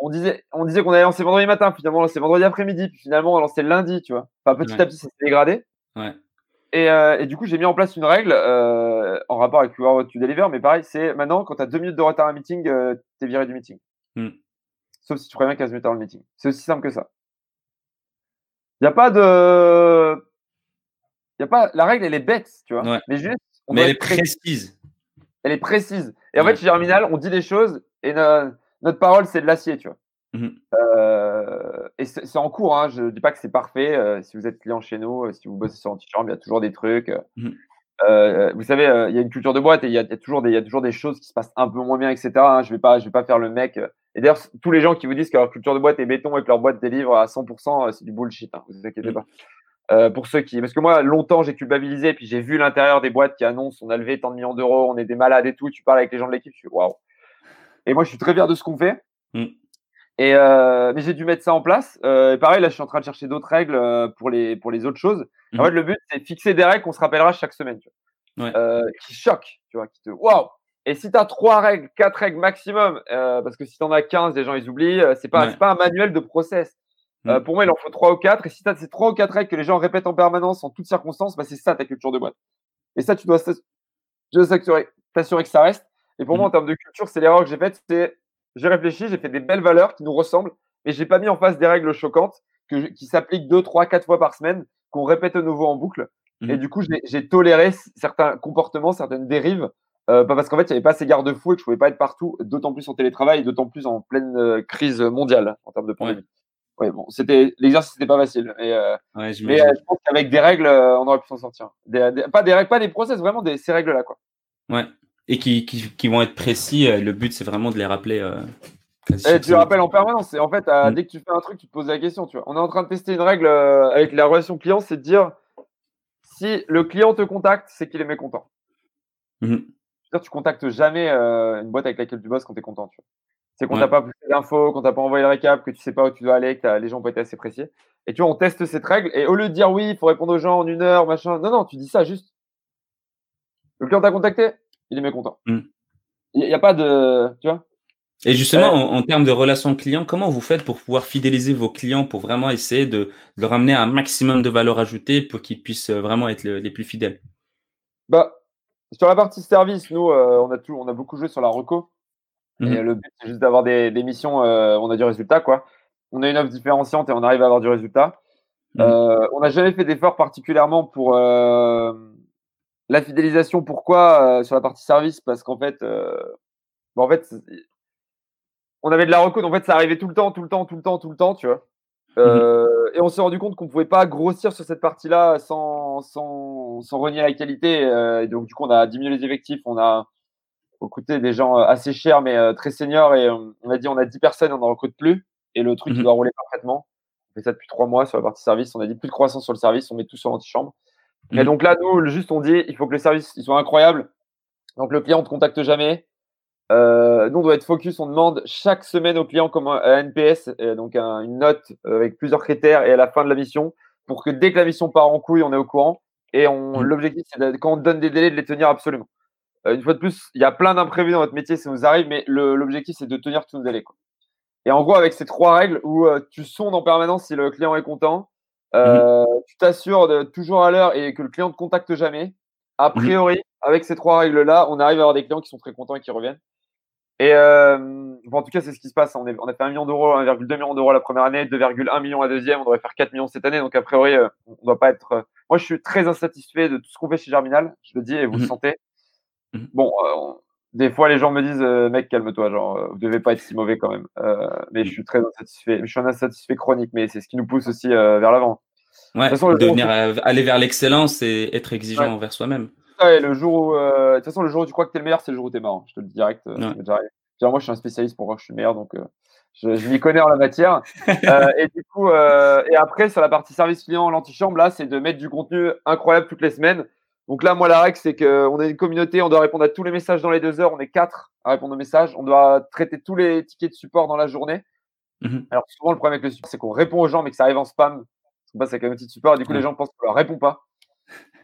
On disait, on disait qu'on allait lancer vendredi matin, finalement on lançait vendredi après-midi, puis finalement on lançait lundi, tu vois. Enfin, petit à petit, ça s'est dégradé. Euh, et, du coup, j'ai mis en place une règle euh, en rapport avec What Tu Deliver, mais pareil, c'est maintenant, quand tu as deux minutes de retard à un meeting, euh, tu es viré du meeting. Hmm. Sauf si tu préviens 15 minutes avant le meeting. C'est aussi simple que ça. Il n'y a pas de. Y a pas... La règle, elle est bête, tu vois. Mais juste. mais elle est précise. Elle est précise. Et en fait, chez Germinal, on dit des choses et notre parole, c'est de l'acier, tu vois. Mmh euh, et c'est en cours, hein, je ne dis pas que c'est parfait. Euh, si vous êtes client chez nous, euh, si vous bossez sur Antichambre, il y a toujours des trucs. Mmh vous savez, il y a une culture de boîte et il y, a, toujours des, il y a toujours des choses qui se passent un peu moins bien, etc. Hein. je ne vais, pas, je vais pas faire le mec. Et d'ailleurs, tous les gens qui vous disent que leur culture de boîte est béton et que leur boîte délivre à 100%, c'est du bullshit. Hein, vous inquiétez mmh. pas. pour ceux qui, parce que moi, longtemps, j'ai culpabilisé, puis j'ai vu l'intérieur des boîtes qui annoncent on a levé tant de millions d'euros, on est des malades et tout. Tu parles avec les gens de l'équipe, je suis waouh. Et moi, je suis très fier de ce qu'on fait. Mm. Et euh, mais j'ai dû mettre ça en place. Euh, et pareil, là, je suis en train de chercher d'autres règles euh, pour les, pour les autres choses. En mm. fait, le but, c'est de fixer des règles qu'on se rappellera chaque semaine, tu vois, qui choquent, tu vois, qui te waouh. Et si tu as trois règles, quatre règles maximum, parce que si tu en as 15, les gens ils oublient, c'est pas, pas un manuel de process. Mm. pour moi, il en faut trois ou quatre. Et si tu as ces trois ou quatre règles que les gens répètent en permanence en toutes circonstances, bah, c'est ça ta culture de boîte. Et ça, tu dois t'assurer que ça reste. Et pour moi, en termes de culture, c'est l'erreur que j'ai faite. C'est j'ai réfléchi, j'ai fait des belles valeurs qui nous ressemblent, mais j'ai pas mis en face des règles choquantes qui s'appliquent deux, trois, quatre fois par semaine, qu'on répète à nouveau en boucle. Et mmh. du coup, j'ai toléré certains comportements, certaines dérives, euh, parce qu'en fait, il n'y avait pas ces garde-fous et que je pouvais pas être partout, d'autant plus en télétravail, d'autant plus en pleine euh, crise mondiale en termes de pandémie. ouais, bon, c'était l'exercice n'était pas facile. Et, Ouais, mais j'imagine. je pense qu'avec des règles, on aurait pu s'en sortir. Des- des- pas des règles, pas des process, vraiment des, ces règles-là, quoi. Ouais. Et qui, qui, qui vont être précis. euh, Le but, c'est vraiment de les rappeler. euh, Et chaque tu le rappelles en permanence. Et en fait, à- Mm. dès que tu fais un truc, tu te poses la question. Tu vois. On est en train de tester une règle euh, avec la relation client, c'est de dire si le client te contacte, c'est qu'il est mécontent. Mhm. C'est-à-dire, tu contactes jamais euh, une boîte avec laquelle tu bosses quand tu es content. C'est qu'on Ouais. t'a pas poussé l'info, qu'on t'a pas envoyé le récap, que tu sais pas où tu dois aller, que les gens ont pas été assez précis. Et tu vois, on teste cette règle. Et au lieu de dire oui, il faut répondre aux gens en une heure, machin. Non, non, tu dis ça juste. Le client t'a contacté, il est mécontent. Mm. Il n'y a pas de. Tu vois Et justement, en, en termes de relations clients, comment vous faites pour pouvoir fidéliser vos clients pour vraiment essayer de, de leur amener un maximum de valeur ajoutée pour qu'ils puissent euh, vraiment être le- les plus fidèles? Bah, sur la partie service, nous, euh, on, a tout, on a beaucoup joué sur la reco. Et Mhm. le but, c'est juste d'avoir des, des missions, euh, on a du résultat, quoi. On a une offre différenciante et on arrive à avoir du résultat. Mhm. Euh, on n'a jamais fait d'effort particulièrement pour la fidélisation. Pourquoi euh, sur la partie service? Parce qu'en fait, euh, bah, en fait, on avait de la reco, donc en fait, ça arrivait tout le temps, tout le temps, tout le temps, tout le temps, tu vois? Euh, Et on s'est rendu compte qu'on pouvait pas grossir sur cette partie-là sans, sans, sans renier la qualité. et donc, du coup, on a diminué les effectifs. On a recruté des gens assez chers, mais très seniors. Et on a dit, on a 10 personnes, on n'en recrute plus. Et le truc, il Mhm. doit rouler parfaitement. On fait ça depuis trois mois sur la partie service. On a dit plus de croissance sur le service. On met tout sur l'antichambre. Et Mhm. donc là, nous, juste, on dit, il faut que le service il soit incroyable. Donc, le client ne te contacte jamais. Euh, nous, on doit être focus. On demande chaque semaine au client comme un, un NPS, euh, donc un- une note euh, avec plusieurs critères et à la fin de la mission, pour que dès que la mission part en couille, on est au courant. Et on, Mhm. l'objectif, c'est quand on donne des délais, de les tenir absolument. Euh, une fois de plus, il y a plein d'imprévus dans notre métier, ça nous arrive, mais l'objectif, c'est de tenir tous nos délais. Quoi. Et en gros, avec ces trois règles où euh, tu sondes en permanence si le client est content, euh, tu t'assures de toujours à l'heure et que le client ne te contacte jamais. A priori, avec ces trois règles-là, on arrive à avoir des clients qui sont très contents et qui reviennent. Et euh, bon, en tout cas, c'est ce qui se passe. On, est- on a fait 1 million d'euros, 1,2 million d'euros la première année, 2,1 millions la deuxième. On devrait faire 4 millions cette année. Donc, a priori, euh, on ne doit pas être. euh, Moi, je suis très insatisfait de tout ce qu'on fait chez Germinal. Je le dis et vous le Mhm. sentez. Bon, euh, des fois, les gens me disent, euh, mec, calme-toi, genre, euh, vous devez pas être si mauvais quand même. Euh, mais je suis très insatisfait. Je suis un insatisfait chronique, mais c'est ce qui nous pousse aussi euh, vers l'avant. Ouais, toute façon, jour devenir, euh, aller vers l'excellence et être exigeant Ouais. envers soi-même. Ouais, le jour où, de toute façon, le jour où tu crois que t'es le meilleur, c'est le jour où t'es marrant. Je te le dis direct. Genre, moi, je suis un spécialiste pour voir que je suis le meilleur, donc je, je m'y connais en la matière. Et du coup, et après, sur la partie service client, l'antichambre, là, c'est de mettre du contenu incroyable toutes les semaines. Donc là, moi, la règle, c'est qu'on est une communauté, on doit répondre à tous les messages dans les deux heures. On est quatre à répondre aux messages. On doit traiter tous les tickets de support dans la journée. Mhm. Alors, souvent, le problème avec le support, c'est qu'on répond aux gens, mais que ça arrive en spam. On passe avec un outil de support, et du coup, les gens pensent qu'on leur répond pas.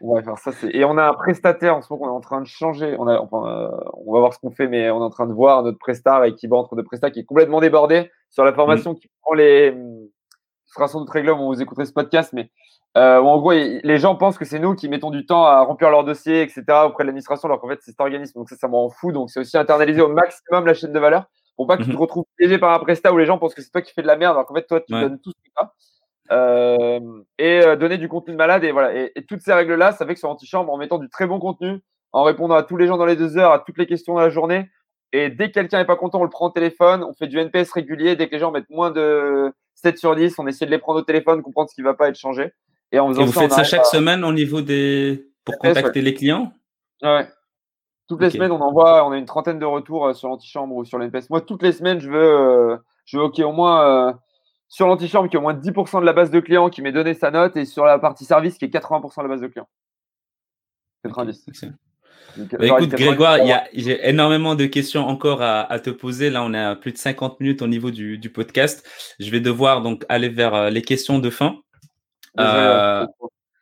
On va faire ça. c'est- Et on a un prestataire en ce moment qu'on est en train de changer. On, a, enfin, euh, on va voir ce qu'on fait, mais on est en train de voir notre prestar équilibre entre deux prestats qui est complètement débordé sur la formation qui prend les. Ce sera sans doute réglé où vous écouterez ce podcast, mais euh, où en gros, les gens pensent que c'est nous qui mettons du temps à remplir leur dossier, etc. auprès de l'administration, alors qu'en fait, c'est cet organisme. Donc ça, ça me rend fou. Donc c'est aussi internaliser au maximum la chaîne de valeur pour pas que tu te Mhm. retrouves piégé par un prestat où les gens pensent que c'est toi qui fais de la merde, alors qu'en fait, toi, tu Ouais. donnes tout ce que tu as. Euh, et euh, donner du contenu de malade. Et voilà. Et, et toutes ces règles-là, ça fait que sur Antichambre, en mettant du très bon contenu, en répondant à tous les gens dans les deux heures, à toutes les questions de la journée, et dès que quelqu'un n'est pas content, on le prend au téléphone, on fait du NPS régulier. Dès que les gens mettent moins de 7 sur 10, on essaie de les prendre au téléphone, comprendre ce qui ne va pas être changé. Et en faisant Et vous ça, faites ça chaque à- semaine au niveau des. pour contacter les clients? Ouais. Toutes les semaines, on envoie, on a une trentaine de retours euh, sur l'antichambre ou sur l'NPS. Moi, toutes les semaines, je veux, euh, je veux OK, au moins euh, sur l'antichambre, qu'il y ait au moins 10% de la base de clients qui m'ait donné sa note et sur la partie service, qui est 80% de la base de clients. 90. Excellent. Donc, Bah, écoute, dit 90, Grégoire, j'ai énormément de questions encore à, à te poser. Là, on est à plus de 50 minutes au niveau du, du podcast. Je vais devoir donc aller vers les questions de fin. Euh, euh,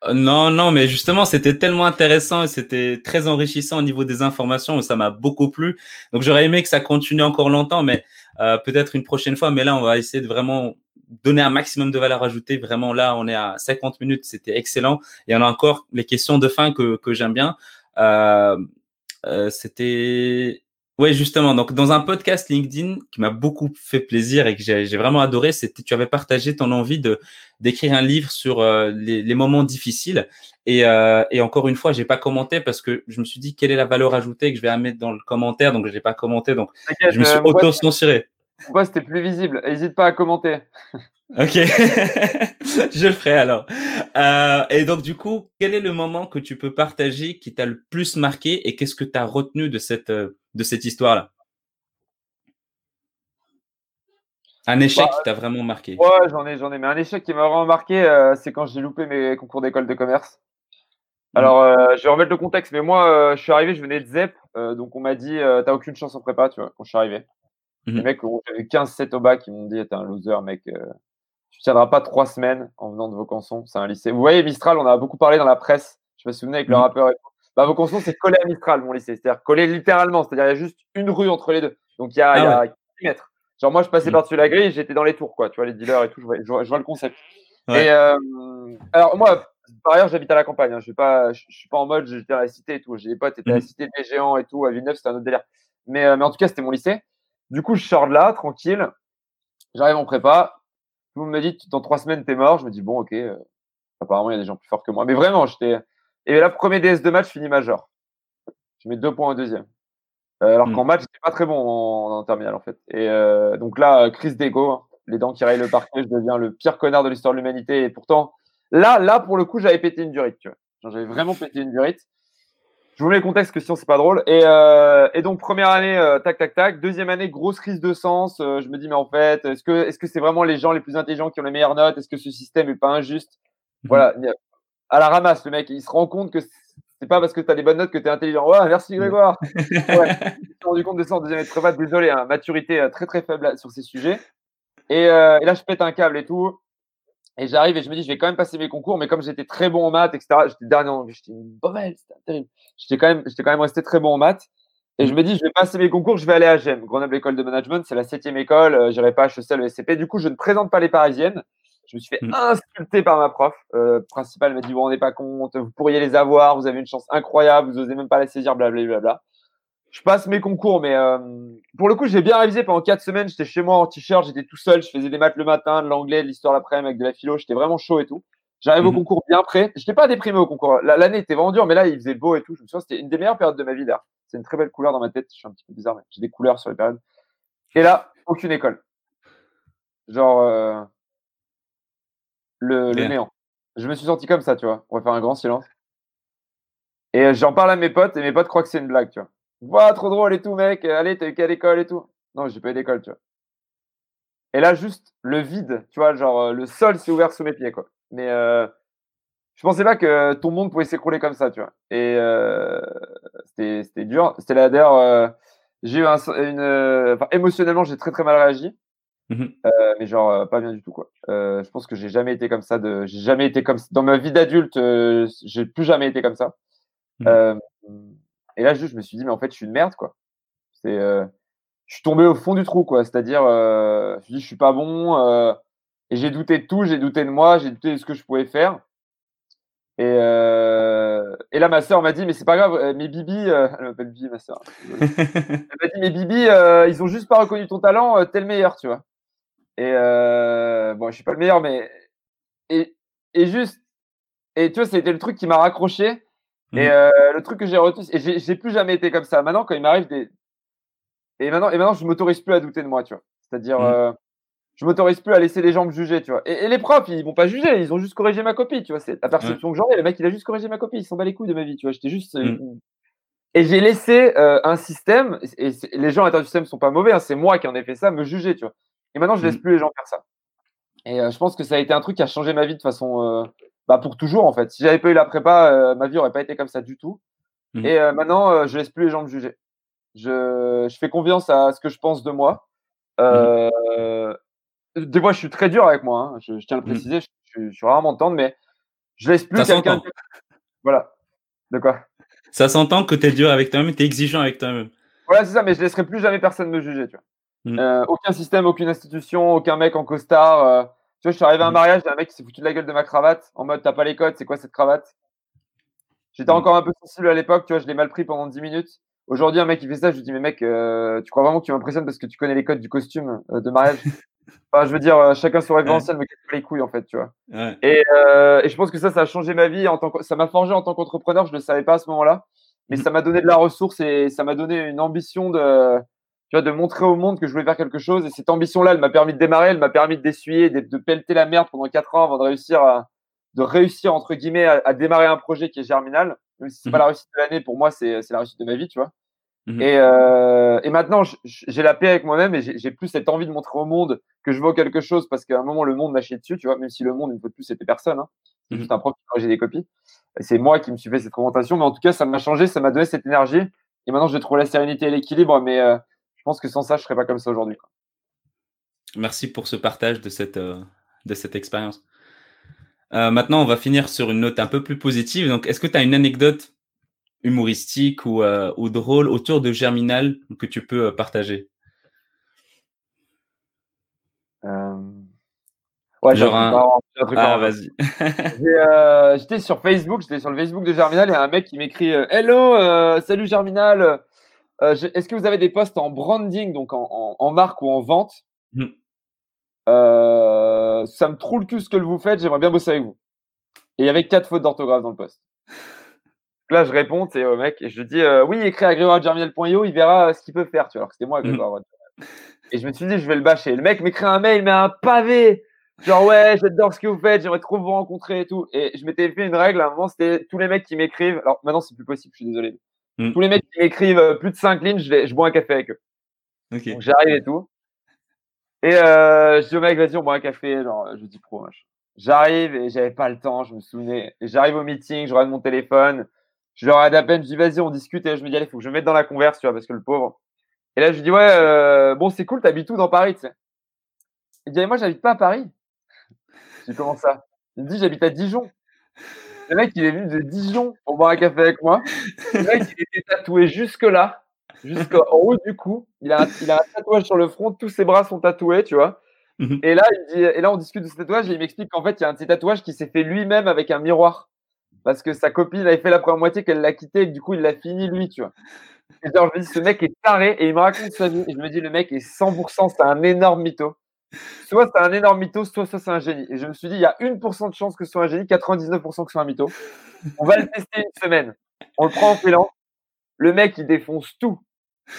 Euh, Non, non, mais justement, c'était tellement intéressant et c'était très enrichissant au niveau des informations. Ça m'a beaucoup plu. Donc, j'aurais aimé que ça continue encore longtemps, mais euh, peut-être une prochaine fois. Mais là, on va essayer de vraiment donner un maximum de valeur ajoutée. Vraiment, là, on est à 50 minutes. C'était excellent. Et on a encore les questions de fin que, que j'aime bien. Euh, euh, c'était... Oui, justement. Donc, dans un podcast LinkedIn qui m'a beaucoup fait plaisir et que j'ai vraiment adoré, c'était tu avais partagé ton envie de d'écrire un livre sur euh, les, les moments difficiles. Et, euh, et encore une fois, j'ai pas commenté parce que je me suis dit quelle est la valeur ajoutée que je vais mettre dans le commentaire? Donc, je l'ai pas commenté. Donc, je me suis euh, auto-censuré. mon poste est plus visible. N'hésite pas à commenter. Ok, je le ferai alors. Euh, et donc du coup, quel est le moment que tu peux partager qui t'a le plus marqué et qu'est-ce que tu as retenu de cette, euh, de cette histoire-là? Un échec bah, qui t'a vraiment marqué Ouais, j'en ai, j'en ai. Mais un échec qui m'a vraiment marqué, euh, c'est quand j'ai loupé mes concours d'école de commerce. Mmh. Alors, je vais remettre le contexte, mais moi, je suis arrivé, je venais de ZEP, donc on m'a dit, t'as aucune chance en prépa, tu vois, quand je suis arrivé. Les mmh. mecs, j'avais 15-7 au bac, ils m'ont dit, t'es un loser, mec tiendra pas trois semaines en venant de Vaucanson. C'est un lycée. Vous voyez, Mistral, on a beaucoup parlé dans la presse. Je me souviens avec le mm. rappeur. Et Bah, Vaucanson, c'est collé à Mistral, mon lycée. C'est-à-dire collé littéralement. C'est-à-dire, il y a juste une rue entre les deux. Donc, il y a, ah il y a mètres. Genre, moi, je passais mm. par-dessus la grille, j'étais dans les tours, quoi. Tu vois, les dealers et tout. Je vois, je vois, le concept. Et, euh, alors, moi, par ailleurs, j'habite à la campagne. Hein. Je pas, je, suis pas en mode, j'étais à la cité et tout. J'ai des potes, étaient à la mm. cité des géants et tout. À Villeneuve, c'était un autre délire. Mais, euh, mais en tout cas, c'était mon lycée. Du coup, je sors de là, tranquille. J'arrive en prépa. Tout le monde me dit, dans trois semaines, t'es mort. Je me dis, bon, ok, euh, apparemment, il y a des gens plus forts que moi. Mais vraiment, j'étais. Et là, premier DS de match, fini major. Je mets deux points au deuxième. Euh, alors hmm. qu'en match, j'étais pas très bon en, terminale, en fait. Et euh, donc là, crise d'ego, hein. les dents qui rayent le parquet, je deviens le pire connard de l'histoire de l'humanité. Et pourtant, là, là, pour le coup, j'avais pété une durite, tu vois. J'avais vraiment pété une durite. Je vous mets le contexte que sinon c'est pas drôle. Et, euh, et, donc première année, euh, tac tac tac. Deuxième année, grosse crise de sens. Euh, je me dis mais en fait, est-ce que est-ce que c'est vraiment les gens les plus intelligents qui ont les meilleures notes? Est-ce que ce système est pas injuste? Mhm. Voilà, à la ramasse le mec. Il se rend compte que c'est pas parce que tu as des bonnes notes que tu es intelligent. Ouais, merci Grégoire. ouais, je me suis rendu compte de ça en deuxième année de Désolé, hein, maturité très très faible sur ces sujets. Et, et là je pète un câble et tout. Et j'arrive et je me dis, je vais quand même passer mes concours, mais comme j'étais très bon en maths, etc., j'étais dernier en j'étais une mauvaise, c'était terrible. J'étais quand, même, j'étais quand même resté très bon en maths. Et je me dis, je vais passer mes concours, je vais aller à GEM, Grenoble École de Management, c'est la septième école, euh, j'irai pas à HEC, le SCP. Du coup, je ne présente pas les parisiennes. Je me suis fait mm. insulter par ma prof euh, principale. Elle m'a dit, vous vous rendez pas compte, vous pourriez les avoir, vous avez une chance incroyable, vous osez même pas les saisir, blablabla. Je passe mes concours, mais euh, pour le coup, j'ai bien révisé pendant quatre semaines. J'étais chez moi en t-shirt, j'étais tout seul, je faisais des maths le matin, de l'anglais, de l'histoire l'après-midi avec de la philo. J'étais vraiment chaud et tout. J'arrive au mhm. concours bien prêt. Je n'étais pas déprimé au concours. L'année était vraiment dure, mais là, il faisait beau et tout. Je me souviens, c'était une des meilleures périodes de ma vie là. C'est une très belle couleur dans ma tête. Je suis un petit peu bizarre, mais j'ai des couleurs sur les périodes. Et là, aucune école. Genre euh, le, le néant. Je me suis senti comme ça, tu vois. On va faire un grand silence. Et j'en parle à mes potes et mes potes croient que c'est une blague, tu vois. Voilà, trop drôle et tout, mec. Allez, t'as eu quelle école et tout Non, j'ai pas eu d'école, tu vois. Et là, juste le vide, tu vois, genre euh, le sol s'est ouvert sous mes pieds, quoi. Mais euh, je pensais pas que ton monde pouvait s'écrouler comme ça, tu vois. Et euh, c'était dur. C'était là, d'ailleurs, euh, j'ai eu un, une. Enfin, émotionnellement, j'ai très très mal réagi. Mmh mais genre, pas bien du tout, quoi. je pense que j'ai jamais été comme ça. De... J'ai jamais été comme. Dans ma vie d'adulte, j'ai plus jamais été comme ça. Mmh et là, je me suis dit, mais en fait, je suis une merde, quoi. C'est, euh, je suis tombé au fond du trou, quoi. C'est-à-dire, euh, je me suis dit, je suis pas bon. Euh, et j'ai douté de tout, j'ai douté de moi, j'ai douté de ce que je pouvais faire. Et, et là, ma sœur m'a dit, mais c'est pas grave, mes bibis, elle m'appelle Bibi, ma sœur. elle m'a dit, mes bibis, ils ont juste pas reconnu ton talent, t'es le meilleur, tu vois. Et bon, je suis pas le meilleur, mais. Et, et juste. Et tu vois, c'était le truc qui m'a raccroché. Et mmh. euh, le truc que j'ai retenu, et j'ai plus jamais été comme ça. Maintenant, quand il m'arrive des. Et maintenant, et maintenant je m'autorise plus à douter de moi, tu vois. C'est-à-dire, mmh. euh, je m'autorise plus à laisser les gens me juger, tu vois. Et, les profs, ils vont pas juger, ils ont juste corrigé ma copie, tu vois. C'est la perception que j'en ai. Le mec, il a juste corrigé ma copie, il s'en bat les couilles de ma vie, tu vois. J'étais juste. Euh, mmh. Et j'ai laissé un système, et, les gens à l'intérieur du système sont pas mauvais, hein, c'est moi qui en ai fait ça, me juger, tu vois. Et maintenant, je laisse plus les gens faire ça. Et je pense que ça a été un truc qui a changé ma vie de façon bah, pour toujours en fait. Si j'avais pas eu la prépa, euh, ma vie aurait pas été comme ça du tout. Mmh. Et euh, maintenant, euh, je laisse plus les gens me juger. Je, je, fais confiance à ce que je pense de moi. Mmh. Des fois, je suis très dur avec moi. Hein. Je, tiens à le mmh. préciser. Je, suis rarement tendre, mais je laisse plus quelqu'un. Voilà. De quoi? Ça s'entend que tu es dur avec toi-même, tu es exigeant avec toi-même. Voilà, c'est ça, mais je laisserai plus jamais personne me juger. Tu vois. aucun système, aucune institution, aucun mec en costard. Tu vois, je suis arrivé à un mariage, un mec qui s'est foutu de la gueule de ma cravate, en mode t'as pas les codes, c'est quoi cette cravate? J'étais mmh. encore un peu sensible à l'époque, tu vois, je l'ai mal pris pendant 10 minutes. Aujourd'hui, un mec qui fait ça, je lui dis, mais mec, euh, tu crois vraiment que tu m'impressionnes parce que tu connais les codes du costume euh, de mariage? Enfin, Je veux dire, euh, chacun son référentiel, me casse pas les couilles, en fait, tu vois? Et, et, je pense que ça, ça a changé ma vie, en tant que... ça m'a forgé en tant qu'entrepreneur, je ne le savais pas à ce moment-là, mais mmh. ça m'a donné de la ressource et ça m'a donné une ambition de tu vois, de montrer au monde que je voulais faire quelque chose. Et cette ambition-là, elle m'a permis de démarrer, elle m'a permis d'essuyer, de, de pelleter la merde pendant quatre ans avant de réussir à, de réussir, entre guillemets, à, démarrer un projet qui est germinal. Même si c'est pas mhm. la réussite de l'année, pour moi, c'est la réussite de ma vie, tu vois. Mhm. Et, euh, et, maintenant, j'ai la paix avec moi-même et j'ai plus cette envie de montrer au monde que je vaux quelque chose parce qu'à un moment, le monde m'a chié dessus, tu vois, même si le monde, une fois de plus, c'était personne. Hein. C'est mhm. juste un prof qui j'ai des copies. C'est moi qui me suis fait cette présentation, mais en tout cas, ça m'a changé, ça m'a donné cette énergie. Et maintenant, j'ai trouvé la sérénité et l'équilibre, mais euh, je pense que sans ça, je serais pas comme ça aujourd'hui. Merci pour ce partage de cette, euh, de cette expérience. Euh, maintenant, on va finir sur une note un peu plus positive. Donc, est-ce que tu as une anecdote humoristique ou, euh, ou, drôle autour de Germinal que tu peux partager? Ouais, Genre un... truc ah, vas-y. j'étais sur Facebook, j'étais sur le Facebook de Germinal et un mec qui m'écrit Hello, salut Germinal. Est-ce que vous avez des postes en branding, donc en, en, marque ou en vente? Mmh. Euh, ça me trouve le cul ce que vous faites, j'aimerais bien bosser avec vous. Et il y avait quatre fautes d'orthographe dans le poste. Là, je réponds, c'est au mec, et je dis euh, oui, écris à grégoiregerminal.io, il verra euh, ce qu'il peut faire, tu vois. Alors que c'était moi, Grégoire. Et je me suis dit, je vais le bâcher. Le mec m'écrit un mail, mais un pavé. Genre, ouais, j'adore ce que vous faites, j'aimerais trop vous rencontrer et tout. Et je m'étais fait une règle, à un moment, c'était tous les mecs qui m'écrivent. Alors maintenant, c'est plus possible, je suis désolé. Mm. Tous les mecs qui m'écrivent plus de 5 lignes, je, je bois un café avec eux. Donc j'arrive et tout. Et euh, je dis au mec, vas-y, on boit un café. Genre, je dis pro. J'arrive et j'avais pas le temps, je me souvenais. J'arrive au meeting, je regarde mon téléphone. Je leur aide à peine, je dis vas-y, on discute. Et je me dis, allez, faut que je me mette dans la converse, tu vois, parce que le pauvre. Et là, je lui dis, ouais, euh, bon, c'est cool, t'habites où dans Paris, tu sais? Il dit, moi, j'habite pas à Paris. Je dis, comment ça? Il me dit, j'habite à Dijon. Le mec, il est venu de Dijon pour boire un café avec moi. Le mec, il était tatoué jusque-là jusqu'en haut du cou. Il a, il a un tatouage sur le front, tous ses bras sont tatoués, tu vois. Mhm. Et là, il dit, et là, on discute de ce tatouage et il m'explique qu'en fait, il y a un de ces tatouages qui s'est fait lui-même avec un miroir. Parce que sa copine avait fait la première moitié qu'elle l'a quitté et du coup, il l'a fini lui, tu vois. Et genre, je me dis, ce mec est taré et il me raconte sa vie. Et je me dis, le mec est 100%, c'est un énorme mytho. Soit c'est un énorme mytho, soit ça c'est un génie. Et je me suis dit, il y a 1% de chance que ce soit un génie, 99% que ce soit un mytho. On va le tester une semaine. On le prend en freelance. Le mec, il défonce tout.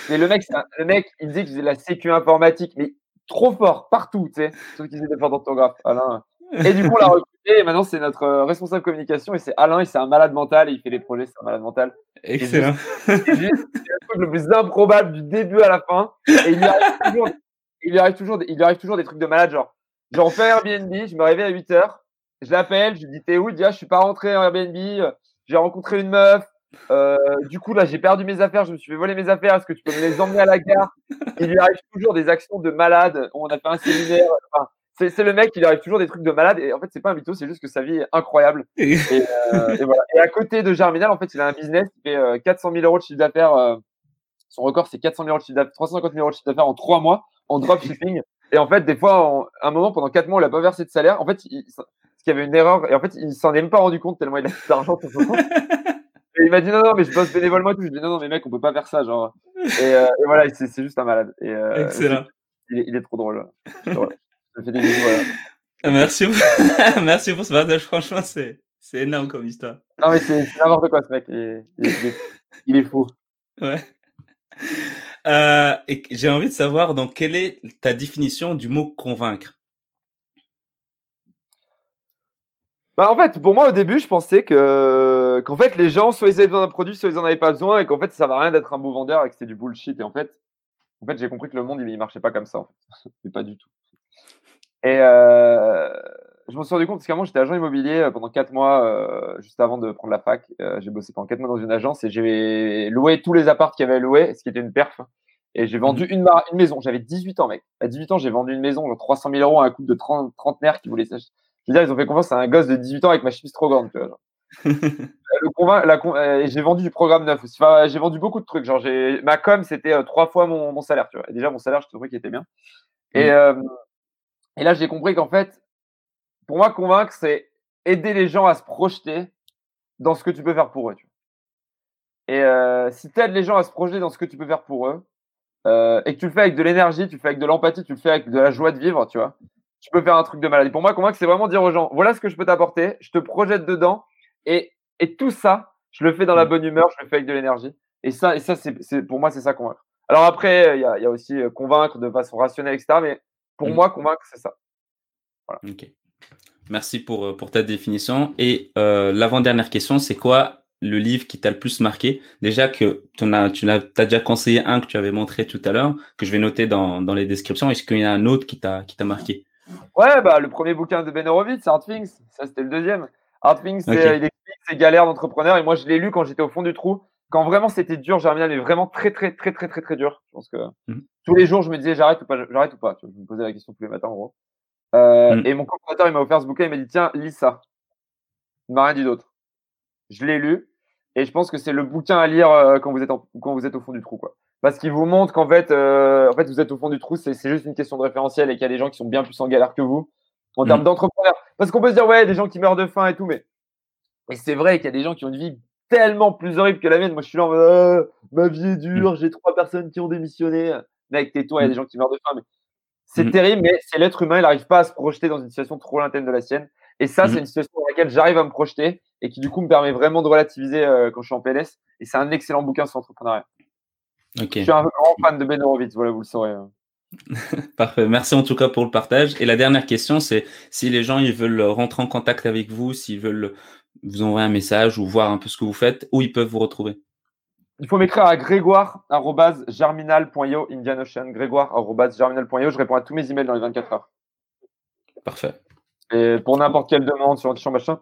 Mais le mec, le mec, il dit qu'il faisait la sécu informatique, mais trop fort, partout, tu sais. Sauf qu'il faisait des fautes d'orthographe, Alain. Et du coup, on l'a recruté, et maintenant, c'est notre euh, responsable communication, et c'est Alain, et c'est un malade mental, et il fait des projets, c'est un malade mental. Excellent. C'est le truc le plus improbable du début à la fin, et il lui arrive toujours, il lui arrive toujours, il lui arrive toujours des trucs de malade, genre, on fait Airbnb, je me réveille à 8 h je l'appelle, je lui dis, t'es où? Il dit, ah, je suis pas rentré en Airbnb, j'ai rencontré une meuf, euh, du coup, là, j'ai perdu mes affaires, je me suis fait voler mes affaires. Est-ce que tu peux me les emmener à la gare? Il lui arrive toujours des actions de malade. On a fait un séminaire. c'est le mec, il lui arrive toujours des trucs de malade. Et en fait, c'est pas un mytho, c'est juste que sa vie est incroyable. Et, euh, et, voilà. et à côté de Germinal, en fait, il a un business qui fait 400 euh, 000 euros de chiffre d'affaires. son record, c'est 400 000 euros de chiffre d'affaires, 350 000 euros de chiffre d'affaires en 3 mois en dropshipping. Et en fait, des fois, à un moment, pendant 4 mois, on l'a pas versé de salaire. En fait, il, qu'il y avait une erreur. Et en fait, il s'en est même pas rendu compte tellement il a d'argent pour son compte. Et il m'a dit non, non, mais je bosse bénévolement et tout. Je lui ai dit non, non, mais mec, on peut pas faire ça. Genre. Et, euh, et voilà, c'est juste un malade. Et, euh, Excellent. Il est, il est, trop drôle. Je fais des bisous, voilà. Merci, Merci pour ce partage. Franchement, c'est énorme comme histoire. Non, mais c'est n'importe quoi, ce mec. Il, il est fou. Ouais. Euh, j'ai envie de savoir, donc, quelle est ta définition du mot convaincre? Bah en fait, pour moi au début, je pensais que qu'en fait les gens soit ils avaient besoin d'un produit, soit ils en avaient pas besoin, et qu'en fait ça va rien d'être un beau vendeur et que c'était du bullshit. Et en fait, en fait, j'ai compris que le monde il, marchait pas comme ça. En fait, pas du tout. Et euh, je m'en suis rendu compte parce qu'avant j'étais agent immobilier euh, pendant quatre mois, euh, juste avant de prendre la fac. Euh, j'ai bossé pendant quatre mois dans une agence et j'ai loué tous les apparts qu'il y avait loués, ce qui était une perf. Et j'ai vendu mmh. une, une maison. J'avais 18 ans, mec. À 18 ans, j'ai vendu une maison, genre 300 000 euros à un couple de 30 trentenaires qui voulait s'acheter je veux dire, ils ont fait confiance à un gosse de 18 ans avec ma chemise trop grande. Tu vois, le euh, j'ai vendu du programme neuf aussi. Enfin, j'ai vendu beaucoup de trucs. Genre, j'ai, ma com, c'était trois fois mon, mon, salaire. Tu vois. Et déjà, mon salaire, je trouvais qu'il était bien. Et, et là, j'ai compris qu'en fait, pour moi, convaincre, c'est aider les gens à se projeter dans ce que tu peux faire pour eux. Tu vois. Et euh, si tu aides les gens à se projeter dans ce que tu peux faire pour eux, euh, et que tu le fais avec de l'énergie, tu le fais avec de l'empathie, tu le fais avec de la joie de vivre, tu vois, tu peux faire un truc de maladie. Pour moi, convaincre, c'est vraiment dire aux gens, voilà ce que je peux t'apporter, je te projette dedans, et, et tout ça, je le fais dans la mm. bonne humeur, je le fais avec de l'énergie. Et ça, et ça c'est, pour moi, c'est ça convaincre. Alors après, il y, a, aussi convaincre de façon rationnelle, etc. Mais pour mmh. moi, convaincre, c'est ça. Ok. Merci pour, pour ta définition. Et l'avant-dernière question, c'est quoi le livre qui t'a le plus marqué? Déjà que tu as, tu as, déjà conseillé un que tu avais montré tout à l'heure, que je vais noter dans, dans les descriptions. Est-ce qu'il y a un autre qui t'a marqué? Ouais, bah, le premier bouquin de Ben Horowitz, Hard Things. Ça, c'était le deuxième. Hard Things, c'est, il explique ses galères d'entrepreneur. Et moi, je l'ai lu quand j'étais au fond du trou. Quand vraiment c'était dur, Germinal, mais vraiment très, très, très, très, très, très dur. Je pense que mmh. tous les jours, je me disais j'arrête ou pas, j'arrête ou pas. je me posais la question tous les matins, en gros. Euh, mmh. Et mon cofondateur, il m'a offert ce bouquin. Il m'a dit tiens, lis ça. Il m'a rien dit d'autre. Je l'ai lu. Et je pense que c'est le bouquin à lire euh, quand vous êtes quand vous êtes au fond du trou, quoi. Parce qu'il vous montre qu'en fait, euh, en fait, vous êtes au fond du trou, c'est juste une question de référentiel et qu'il y a des gens qui sont bien plus en galère que vous en termes mm. d'entrepreneur. Parce qu'on peut se dire, ouais, des gens qui meurent de faim et tout, mais, mais c'est vrai qu'il y a des gens qui ont une vie tellement plus horrible que la mienne. Moi, je suis là en mode, ah, ma vie est dure, mm. j'ai trois personnes qui ont démissionné. Mec, tais-toi, il y a mm. des gens qui meurent de faim. Mais c'est terrible, mais c'est l'être humain, il n'arrive pas à se projeter dans une situation trop lointaine de la sienne. Et ça, c'est une situation dans laquelle j'arrive à me projeter et qui, du coup, me permet vraiment de relativiser euh, quand je suis en PLS. Et c'est un excellent bouquin sur l'entrepreneuriat. Je suis un grand fan de Ben Horowitz, voilà, vous le saurez. Hein. Parfait. Merci en tout cas pour le partage. Et la dernière question, c'est si les gens ils veulent rentrer en contact avec vous, s'ils veulent vous envoyer un message ou voir un peu ce que vous faites, où ils peuvent vous retrouver? Il faut m'écrire à grégoire.germinal.io, Indian Ocean, grégoire.germinal.io. Je réponds à tous mes emails dans les 24 heures. Parfait. Et pour n'importe quelle demande sur Antichamp machin,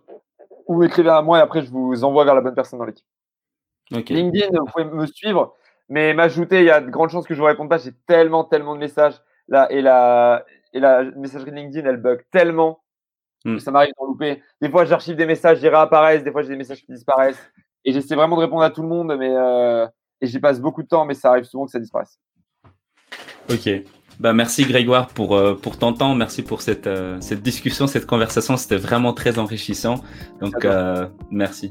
vous m'écrivez à moi et après je vous envoie vers la bonne personne dans l'équipe. LinkedIn, vous pouvez me suivre. Mais m'ajouter, il y a de grandes chances que je ne vous réponde pas. J'ai tellement, tellement de messages. Là, et la, et la messagerie LinkedIn, elle bug tellement hmm. que ça m'arrive d'en louper. Des fois, j'archive des messages, ils réapparaissent. Des fois, j'ai des messages qui disparaissent. Et j'essaie vraiment de répondre à tout le monde. Mais, euh, et j'y passe beaucoup de temps, mais ça arrive souvent que ça disparaisse. Ok. Bah, merci Grégoire pour, euh, pour ton temps. Merci pour cette, euh, cette discussion, cette conversation. C'était vraiment très enrichissant. Donc, merci.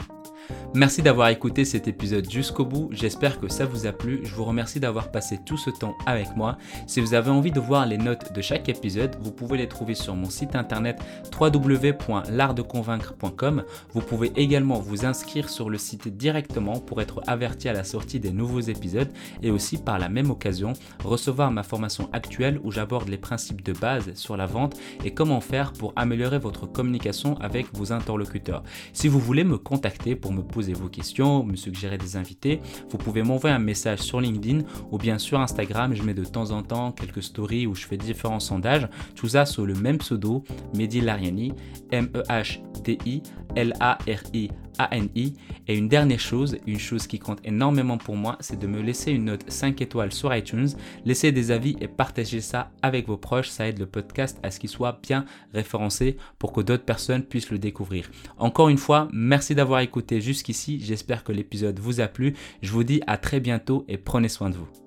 Merci d'avoir écouté cet épisode jusqu'au bout, j'espère que ça vous a plu, je vous remercie d'avoir passé tout ce temps avec moi. Si vous avez envie de voir les notes de chaque épisode, vous pouvez les trouver sur mon site internet www.l'artdeconvaincre.com. Vous pouvez également vous inscrire sur le site directement pour être averti à la sortie des nouveaux épisodes et aussi par la même occasion recevoir ma formation actuelle où j'aborde les principes de base sur la vente et comment faire pour améliorer votre communication avec vos interlocuteurs. Si vous voulez me contacter pour me poser vos questions, me suggérer des invités, vous pouvez m'envoyer un message sur LinkedIn ou bien sur Instagram. Je mets de temps en temps quelques stories où je fais différents sondages. Tout ça sous le même pseudo, Mehdi Lariani, M-E-H-D-I Et une dernière chose, une chose qui compte énormément pour moi, c'est de me laisser une note 5 étoiles sur iTunes, laisser des avis et partager ça avec vos proches. Ça aide le podcast à ce qu'il soit bien référencé pour que d'autres personnes puissent le découvrir. Encore une fois, merci d'avoir écouté jusqu'ici. J'espère que l'épisode vous a plu. Je vous dis à très bientôt et prenez soin de vous.